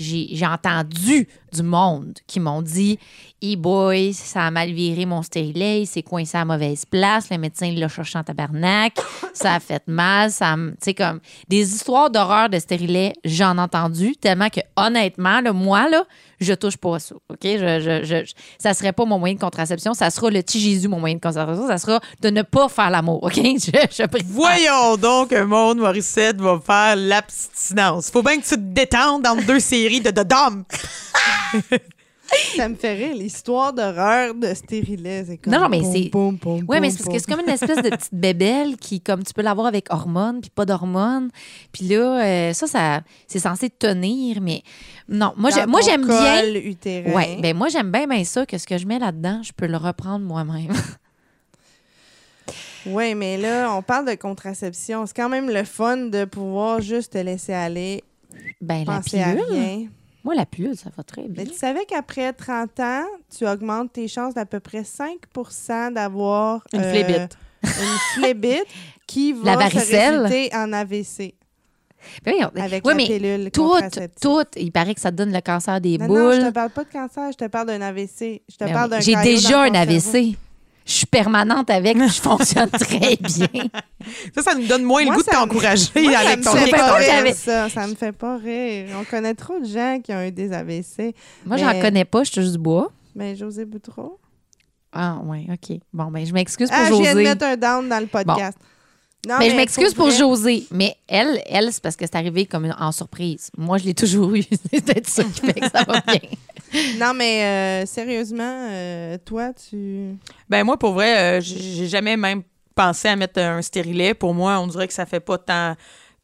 entendu du monde qui m'ont dit, hey boy, ça a mal viré mon stérilet, il s'est coincé à mauvaise place, le médecin l'a cherché en tabarnak, ça a fait mal, ça, tu sais, comme, des histoires d'horreur de stérilet, j'en ai entendu, tellement que, honnêtement, là, moi, là, je touche pas à ça, OK? Je, je, je- ça serait pas mon moyen de contraception, ça sera le petit Jésus, mon moyen de contraception, ça sera de ne pas faire l'amour, OK? Voyons donc que Maud Morissette va faire l'abstinence. Faut bien que tu te détendes entre deux séries de de d'hommes. Ça me fait rire, l'histoire d'horreur de stérilet. C'est comme Non, non, mais c'est- Oui, mais c'est parce que c'est comme une espèce de petite bébelle qui, comme tu peux l'avoir avec hormones, puis pas d'hormones. Puis là, euh, ça, ça c'est censé tenir, mais non. Moi, Dans moi j'aime bien. utérin. Ouais, ben moi, j'aime bien, bien ça, que ce que je mets là-dedans, je peux le reprendre moi-même. Oui, mais là, on parle de contraception. C'est quand même le fun de pouvoir juste te laisser aller, ben, la penser à pilule. rien. Moi, la pilule, ça va très bien. Mais tu savais qu'après 30 ans, tu augmentes tes chances d'à peu près 5% d'avoir Une euh, flébite. une flébite qui va La se varicelle. résulter en AVC Ben oui, on- avec oui, la mais pilule tout, contraceptive. tout, il paraît que ça te donne le cancer des Non, boules. non, je te parle pas de cancer, je te parle d'un AVC. Je te Ben parle oui. d'un J'ai déjà un cerveau. Je suis permanente avec, je fonctionne très bien. Ça, ça nous donne moins Moi, le goût de ça- t'encourager Moi, ça avec me ton fait fait pas pas rire, j'avais- ça. Ça me fait pas rire. On connaît trop de gens qui ont eu des AVC. Moi, Mais- j'en connais pas, je touche du bois. Mais José Boutreau. Ah, oui, OK. Bon, ben, je m'excuse pour Ah, je viens de mettre un down dans le podcast. Non, mais je m'excuse pour José. Mais elle, elle c'est parce que c'est arrivé comme une- en surprise. Moi, je l'ai toujours eu. c'est peut-être ça qui fait que ça va bien. Non, mais euh, sérieusement, euh, toi, tu. Ben moi, pour vrai, euh, j'ai jamais même pensé à mettre un stérilet. Pour moi, on dirait que ça fait pas tant,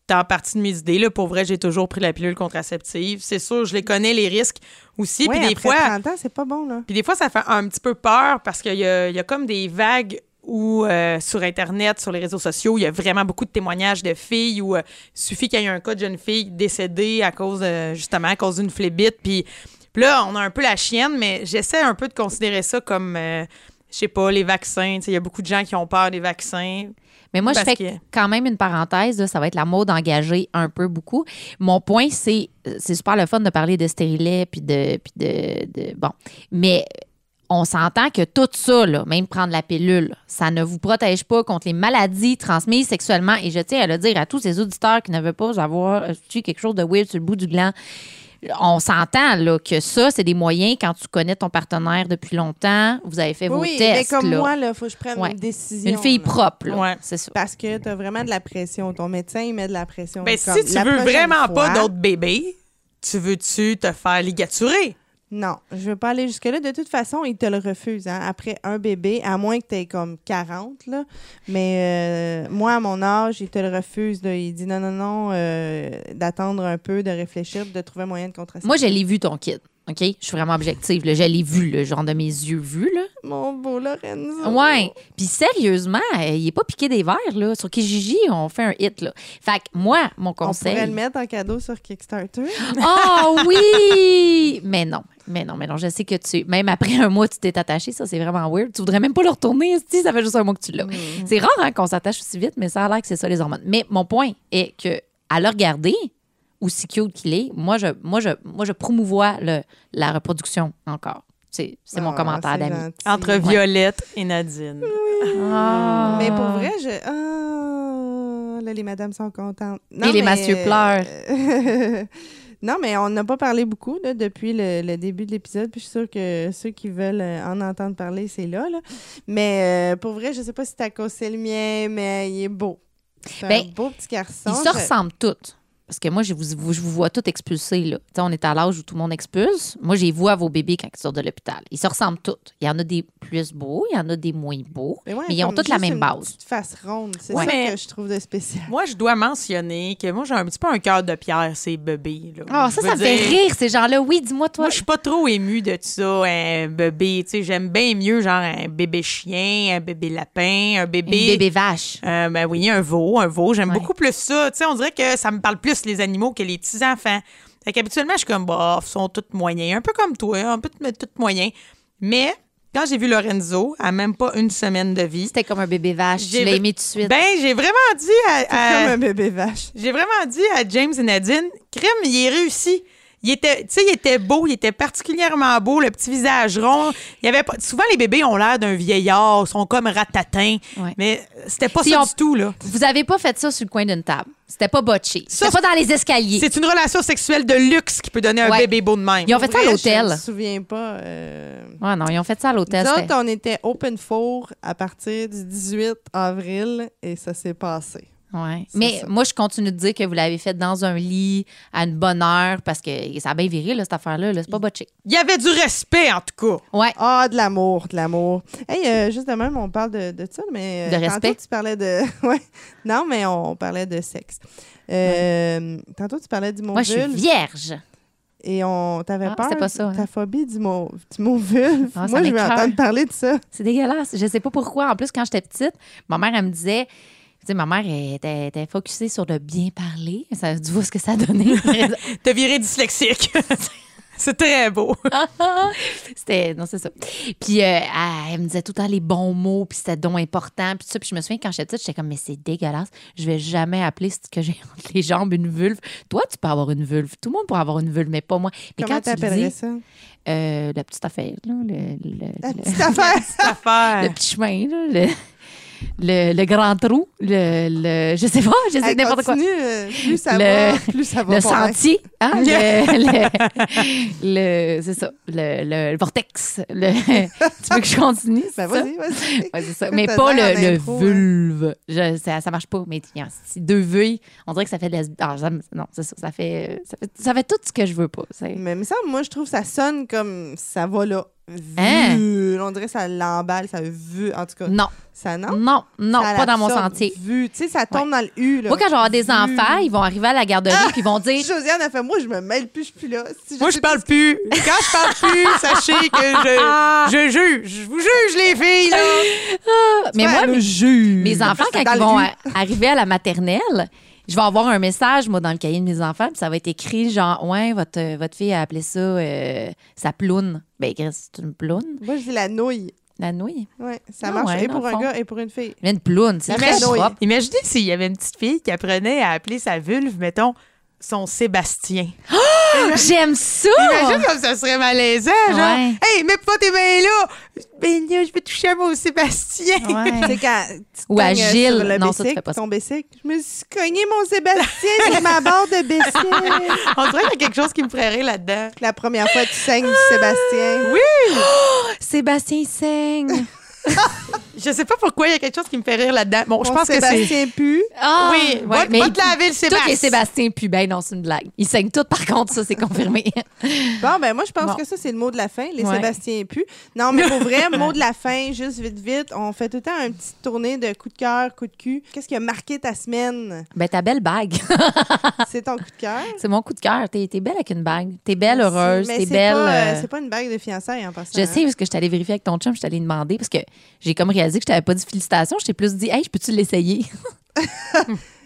tant partie de mes idées. Là. Pour vrai, j'ai toujours pris la pilule contraceptive. C'est sûr, je les connais, les risques aussi. Ouais, Puis des après fois, 30 ans, c'est pas bon, là. Puis des fois, ça fait un petit peu peur parce qu'il y y a comme des vagues où euh, sur Internet, sur les réseaux sociaux, il y a vraiment beaucoup de témoignages de filles où euh, il suffit qu'il y ait un cas de jeune fille décédée à cause, euh, justement, à cause d'une flébite. Puis, puis là, on a un peu la chienne, mais j'essaie un peu de considérer ça comme, euh, je sais pas, les vaccins. Il y a beaucoup de gens qui ont peur des vaccins. Mais moi, je fais que- quand même une parenthèse. là, ça va être la mode engagée un peu beaucoup. Mon point, c'est c'est super le fun de parler de stérilet puis de, puis de, de- Bon. Mais on s'entend que tout ça, là, même prendre la pilule, ça ne vous protège pas contre les maladies transmises sexuellement. Et je tiens à le dire à tous ces auditeurs qui ne veulent pas avoir euh, quelque chose de weird sur le bout du gland. On s'entend là, que ça, c'est des moyens quand tu connais ton partenaire depuis longtemps, vous avez fait vos Oui, tests. mais comme là. moi, là, faut que je prenne Ouais. une décision. Une fille là. propre, là. Ouais. c'est ça. Parce que tu as vraiment de la pression. Ton médecin, il met de la pression. Ben, Comme si tu la veux vraiment fois- pas d'autres bébés, tu veux-tu te faire ligaturer? Non, je veux pas aller jusque-là. De toute façon, il te le refuse. hein, après un bébé, à moins que tu aies comme 40. Là. Mais euh, moi, à mon âge, il te le refuse. là. Il dit non, non, non, euh, d'attendre un peu, de réfléchir, de trouver moyen de contraception. Moi, je l'ai vu, ton kid. OK? Je suis vraiment objective. Là. Je l'ai vu, le genre de mes yeux vus. Là. Mon beau Lorenzo. Ouais. Puis sérieusement, euh, il est pas piqué des verres. Là. Sur Kijiji, on fait un hit. Là. Fait que moi, mon On conseil. pourrait le mettre en cadeau sur Kickstarter. Oh oui! Mais non. Mais non, mais non, je sais que tu. Même après un mois, tu t'es attaché. Ça, c'est vraiment weird. Tu voudrais même pas le retourner, si ça fait juste un mois que tu l'as. C'est rare hein, qu'on s'attache aussi vite, mais ça a l'air que c'est ça, les hormones. Mais mon point est que, à le regarder, aussi cute qu'il est, moi, je, moi, je, moi, je promouvois le, la reproduction encore. C'est c'est mon Ah, commentaire c'est d'ami. gentil. Entre Ouais. Violette et Nadine. Ah. Mais pour vrai, je. Ah, là, les madames sont contentes. Non, Et les mais, pleurent. euh, non, mais on n'a pas parlé beaucoup là, depuis le, le début de l'épisode. Puis je suis sûre que ceux qui veulent euh, en entendre parler, c'est là, là. Mais euh, pour vrai, je sais pas si cause c'est le mien, mais il est beau. C'est Ben, un beau petit garçon. Ils se Je- ressemblent toutes. Parce que moi, je vous, vous- je vous vois toutes expulsées. Là. Tu sais, On est à l'âge où tout le monde expulse. Moi, j'ai vu à vos bébés quand ils sortent de l'hôpital. Ils se ressemblent toutes. Il y en a des plus beaux, il y en a des moins beaux. Mais, ouais, mais ils ont toutes la même une base. petite face ronde. C'est Ouais. ça Mais- que je trouve de spécial. Moi, je dois mentionner que moi, j'ai un petit peu un cœur de pierre, ces bébés. Là. Ah, ça, ça me fait rire, ces gens-là. Oui, dis-moi, toi. Moi, je suis pas trop émue de ça, un bébé. Tu sais, j'aime bien mieux, genre, un bébé chien, un bébé lapin, un Une bébé. bébé vache. Euh, ben oui, un veau, un veau. J'aime Ouais. beaucoup plus ça. Tu sais, on dirait que ça me parle plus les animaux que les petits-enfants. Fait qu'habituellement, je suis comme, bah, ils sont tous moyens. Un peu comme toi, un peu tous moyens. Mais quand j'ai vu Lorenzo, à même pas une semaine de vie, C'était comme un bébé vache. L'as v- aimé tout de suite. ben, j'ai vraiment dit à, comme un bébé vache. j'ai vraiment dit à James et Nadine, crime, il est réussi. Il était, tu sais, il était beau, il était particulièrement beau, le petit visage rond. Il y avait pas, souvent les bébés ont l'air d'un vieillard, ils sont comme ratatins, Ouais. mais c'était pas Si ça on- du tout là. Vous avez pas fait ça sur le coin d'une table. C'était pas botché. C'était pas dans les escaliers. C'est une relation sexuelle de luxe qui peut donner un Ouais. bébé beau de même. Ils ont fait ça à l'hôtel. Je me souviens pas. euh, Ouais, non, ils ont fait ça à l'hôtel. Nous c'était- autres, on était open four à partir du 18 avril et ça s'est passé. Ouais. Mais ça. moi, je continue de dire que vous l'avez fait dans un lit, à une bonne heure, parce que ça a bien viré, là, cette affaire-là. Là. C'est pas botché. Il y avait du respect, en tout cas. Ouais. Ah, de l'amour, de l'amour. Hey, euh, juste de même, on parle de, de ça, mais. De euh, respect? Tantôt, tu parlais de. ouais. Non, mais on parlait de sexe. Euh, Tantôt, tu parlais du mot Moi, je suis vierge. et on t'avait Ah, peur. pas ça, Ta hein. phobie du mot, du mot vulve. Ah, Moi, je vais entendre parler de ça. C'est dégueulasse. Je sais pas pourquoi. En plus, quand j'étais petite, ma mère, elle me disait. Sais, ma mère elle était, était focusée sur le bien parler. Ça, tu vois ce que ça donnait. T'as viré dyslexique. c'est très beau. c'était. Non, c'est ça. Puis, euh, elle, elle me disait tout le temps les bons mots, puis c'était donc important. Puis, tout ça. puis je me souviens, quand j'étais petite, j'étais comme, mais c'est dégueulasse. Je vais jamais appeler ce que j'ai entre les jambes une vulve. Toi, tu peux avoir une vulve. Tout le monde pourrait avoir une vulve, mais pas moi. Mais Comment quand tu dis, ça? euh, la petite affaire, là, le, le- La le- petite affaire. Affaire. le petit chemin, là, le, le, le grand trou, le, le- je sais pas, je sais n'importe quoi. euh, plus ça Le- va, plus ça va Le sentier, hein, le, c'est ça, le, vortex. Tu veux que je continue? Ben, ça? vas-y, vas-y. Ouais, c'est ça. Mais pas le, hein. vulve. Je- ça, ça marche pas. Mais si deux V, on dirait que ça fait de la- ah, non, c'est ça. Ça fait, ça, fait, ça fait tout ce que je veux pas. Mais, mais ça, moi, je trouve que ça sonne comme ça va là. Hein? Vu. On dirait que ça l'emballe, ça vu. En tout cas, Non, ça non? non, non, Ça pas dans mon sentier. Vu. Tu sais, ça tombe dans le U. Là. Moi, quand je vais avoir des enfants, ils vont arriver à la garderie puis ils vont dire Josiane a fait, moi, je me mêle plus, je suis plus là. Si Moi, sais je parle plus. Quand je parle plus, sachez que je, je juge. Je vous juge, les filles, là. Mais Ouais, moi, mes- jus. mes enfants, quand ils vont arriver à la maternelle, je vais avoir un message, moi, dans le cahier de mes enfants, puis ça va être écrit genre, ouais, votre, euh, votre fille a appelé ça euh, sa ploune. Ben, c'est une ploune, Moi, je dis la nouille. la nouille? Ouais, ça Ah marche ouais, et pour un fond. gars et pour une fille. Mais une ploune, c'est très. Imaginez s'il y avait une petite fille qui apprenait à appeler sa vulve, mettons, son Sébastien. J'aime ça! Imagine comme ça serait malaisant, genre. Ouais. Hey, mets pas tes mains là! Ben là, je vais toucher à mon Sébastien. Ouais. Quand tu Ou à euh, Gilles. sur le Non, ça, tu bicycle, fais pas ça. ton bicycle. Je me suis cogné mon Sébastien sur ma barre de bicycle. On dirait qu'il y a quelque chose qui me ferait rire là-dedans. La première fois tu saignes du Sébastien. Oui! Sébastien il saigne. Je sais pas pourquoi il y a quelque chose qui me fait rire là-dedans. Bon, je pense que c'est. Sébastien pue. Ah, Oui, ouais, va, mais va te laver le Sébastien. les Sébastien puent. Ben non, c'est une blague. Ils saignent tous, par contre, ça, c'est confirmé. Bon, ben moi, je pense Bon. que ça, c'est le mot de la fin. Les Ouais. Sébastien pu. Non, mais pour vrai, mot de la fin, juste vite, vite. On fait tout le temps une petite tournée de coup de cœur, coup de cul. Qu'est-ce qui a marqué ta semaine? ben, ta belle bague. C'est ton coup de cœur? c'est mon coup de cœur. T'es t'es belle avec une bague. T'es belle, heureuse. T'es c'est belle. Pas, euh, euh, c'est pas une bague de fiançailles en passant. Je hein. sais, parce que je allée vérifier avec ton chum, je allée demander, parce que j'ai comme réalisé que je t'avais pas dit félicitations. Je t'ai plus dit, hey, je peux-tu l'essayer?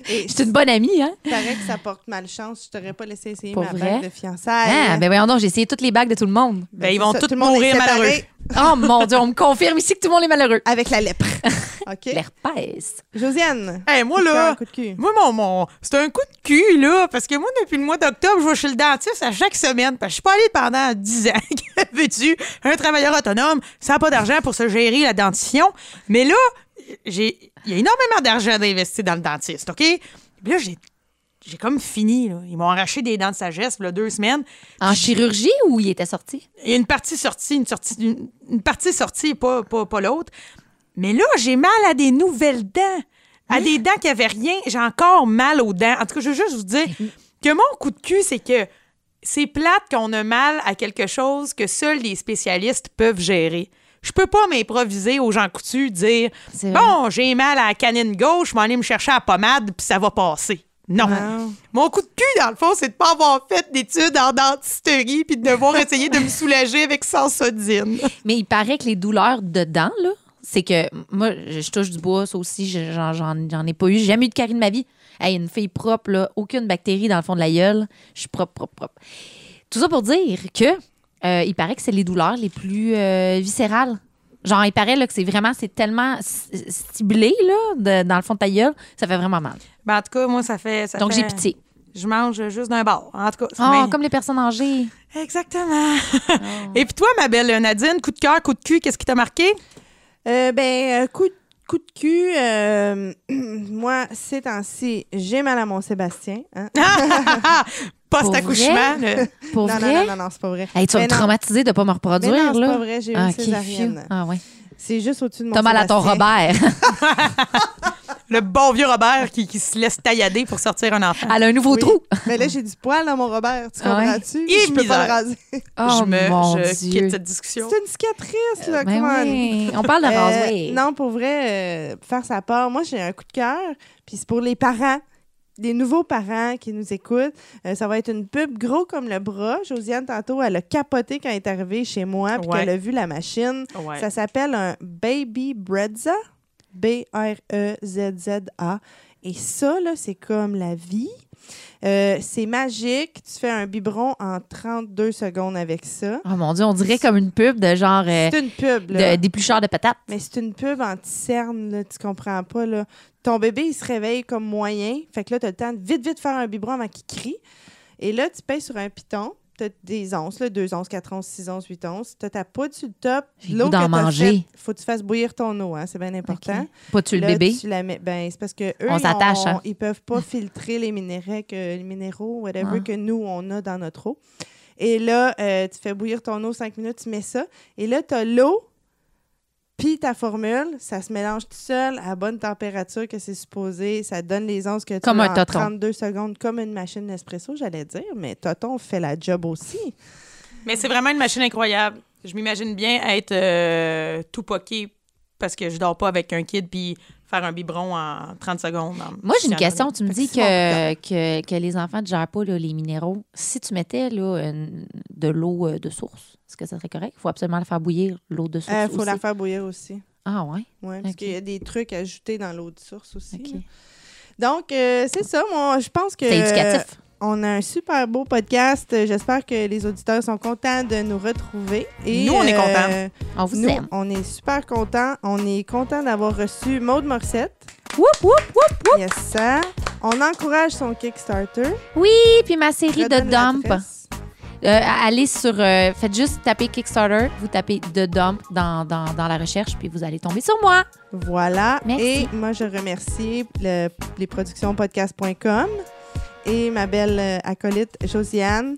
Suis une bonne amie, hein? paraît que ça porte malchance. Je t'aurais pas laissé essayer Pour ma vrai? bague de fiançailles. Ah, ben voyons donc, j'ai essayé toutes les bagues de tout le monde. Ben, c'est ils vont tous mourir malheureux. Oh mon Dieu, on me confirme ici que tout le monde est malheureux. Avec la lèpre. OK. L'herpès. Josiane. Hey, moi, là, cœur, coup de cul. moi, mon, mon, c'est un coup de cul, là, parce que moi, depuis le mois d'octobre, je vais chez le dentiste à chaque semaine, parce que je suis pas allée pendant 10 ans. Que Veux-tu, un travailleur autonome, ça n'a pas d'argent pour se gérer la dentition. Mais là, j'ai, il y a énormément d'argent d'investir dans le dentiste, OK? Puis là, j'ai, j'ai comme fini, là. Ils m'ont arraché des dents de sagesse, là, deux semaines. En chirurgie ou il était sorti? Il y a une partie sortie, une, sortie, une, une partie sortie, pas, pas, pas l'autre. Mais là, j'ai mal à des nouvelles dents. À des dents qui n'avaient rien. J'ai encore mal aux dents. En tout cas, je veux juste vous dire que mon coup de cul, c'est que c'est plate qu'on a mal à quelque chose que seuls les spécialistes peuvent gérer. Je peux pas m'improviser aux gens coutus, dire. Bon, j'ai mal à la canine gauche, je vais aller me chercher à la pommade, puis ça va passer. Non. Mon coup de cul, dans le fond, c'est de pas avoir fait d'études en dentisterie puis de devoir essayer de me soulager avec Sansodine. Mais il paraît que les douleurs dedans, là, c'est que moi, je, touche du bois, ça aussi, je- j'en, j'en- j'en ai pas eu. J'ai jamais eu de carie de ma vie. Hey, une fille propre, là, aucune bactérie dans le fond de la gueule. Je suis propre, propre, propre. Tout ça pour dire que euh, il paraît que c'est les douleurs les plus euh, viscérales. Genre, il paraît là, que c'est vraiment, c'est tellement ciblé, là, de- dans le fond de ta gueule, ça fait vraiment mal. Ben, en tout cas, moi, ça fait. ça Donc, fait- j'ai pitié. Je mange juste d'un bord. En tout cas, c'est Oh, comme les personnes âgées. Exactement. Et puis toi, ma belle Nadine, coup de cœur, coup de cul, qu'est-ce qui t'a marqué? Euh, ben, coup, de- coup de cul, euh, moi, ces temps-ci, j'ai mal à mon Sébastien. hein. Post-accouchement. le- Pour non, vrai? non, non, non, non, c'est pas vrai. Hey, tu vas me traumatiser de pas me Mais reproduire, non, c'est pas vrai, j'ai eu Ah, une césarienne. Ah, ouais. C'est juste au-dessus de mon T'as mal à ton. Robert. Le bon vieux Robert qui, qui se laisse taillader pour sortir un enfant. Elle a un nouveau Oui. trou. Mais là, j'ai du poil dans mon Robert, tu Ah ouais? comprends-tu? Et je peux pas le raser. Oh je me mon je Dieu. quitte cette discussion. C'est une cicatrice, là, Ben come on. oui. On parle de Euh, rasoir. non, pour vrai, euh, faire sa part, moi, j'ai un coup de cœur. Puis c'est pour les parents, des nouveaux parents qui nous écoutent. Euh, ça va être une pub gros comme le bras. Josiane, tantôt, elle a capoté quand elle est arrivée chez moi puis Ouais. qu'elle a vu la machine. Ouais. Ça s'appelle un Baby Bredza. E B-R-E-Z-Z-A. Et ça, là, c'est comme la vie. Euh, c'est magique. Tu fais un biberon en 32 secondes avec ça. Oh mon Dieu, on dirait comme une pub de genre euh, C'est une pub, là. de d'éplucheur de patates. Mais c'est une pub anti-cerne, là, tu comprends pas, là. Ton bébé, il se réveille comme moyen. Fait que là, tu as le temps de vite, vite faire un biberon avant qu'il crie. Et là, tu payes sur un piton. Tu as des onces, là, 2 onces, 4 onces, 6 onces, 8 onces. Tu as ta poudre sur le top. L'eau d'en manger. faite, faut que tu fasses bouillir ton eau, hein, c'est bien important. Pas tu le bébé? Tu la mets, ben, c'est parce que eux, On ils ont- hein. Ils peuvent pas filtrer les minéraux, que, les minéraux, whatever, Ah. que nous, on a dans notre eau. Et là, euh, tu fais bouillir ton eau 5 minutes, tu mets ça. Et là, tu as l'eau, puis ta formule, ça se mélange tout seul à bonne température que c'est supposé. Ça donne les onces que tu Comme veux un en toton. 32 secondes, comme une machine Nespresso, j'allais dire. Mais Toton fait la job aussi. Mais c'est vraiment une machine incroyable. Je m'imagine bien être euh, tout poqué parce que je dors pas avec un kid puis faire un biberon en 30 secondes. Moi, j'ai une question. Tu me dis que, que, que les enfants ne gèrent pas là, les minéraux. Si tu mettais là, une- de l'eau euh, de source, est-ce que ça serait correct? Il faut absolument la faire bouillir, l'eau de source. Il faut aussi. la faire bouillir aussi. Ah, ouais? Ouais, parce qu'il y a des trucs ajoutés dans l'eau de source aussi. Donc, euh, c'est ça. Moi, je pense que. C'est éducatif. On a un super beau podcast. J'espère que les auditeurs sont contents de nous retrouver. Et, Nous, on est euh, contents. On vous Nous, aime. on est super contents. On est contents d'avoir reçu Maude Morissette. Whoop, whoop, whoop. Yes, ça. On encourage son Kickstarter. Oui, puis ma série de dump. Euh, allez sur. euh, faites juste taper Kickstarter, vous tapez The Dump dans, dans, dans la recherche, puis vous allez tomber sur moi. Voilà. Merci. Et moi, je remercie le- les productions podcast.com et ma belle euh, acolyte Josiane.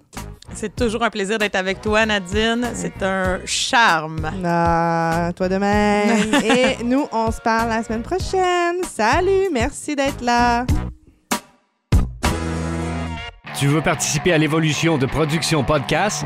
C'est toujours un plaisir d'être avec toi, Nadine. C'est un charme. Ah, toi de même. Et nous, on se parle la semaine prochaine. Salut, merci d'être là. Tu veux participer à l'évolution de Production Podcast?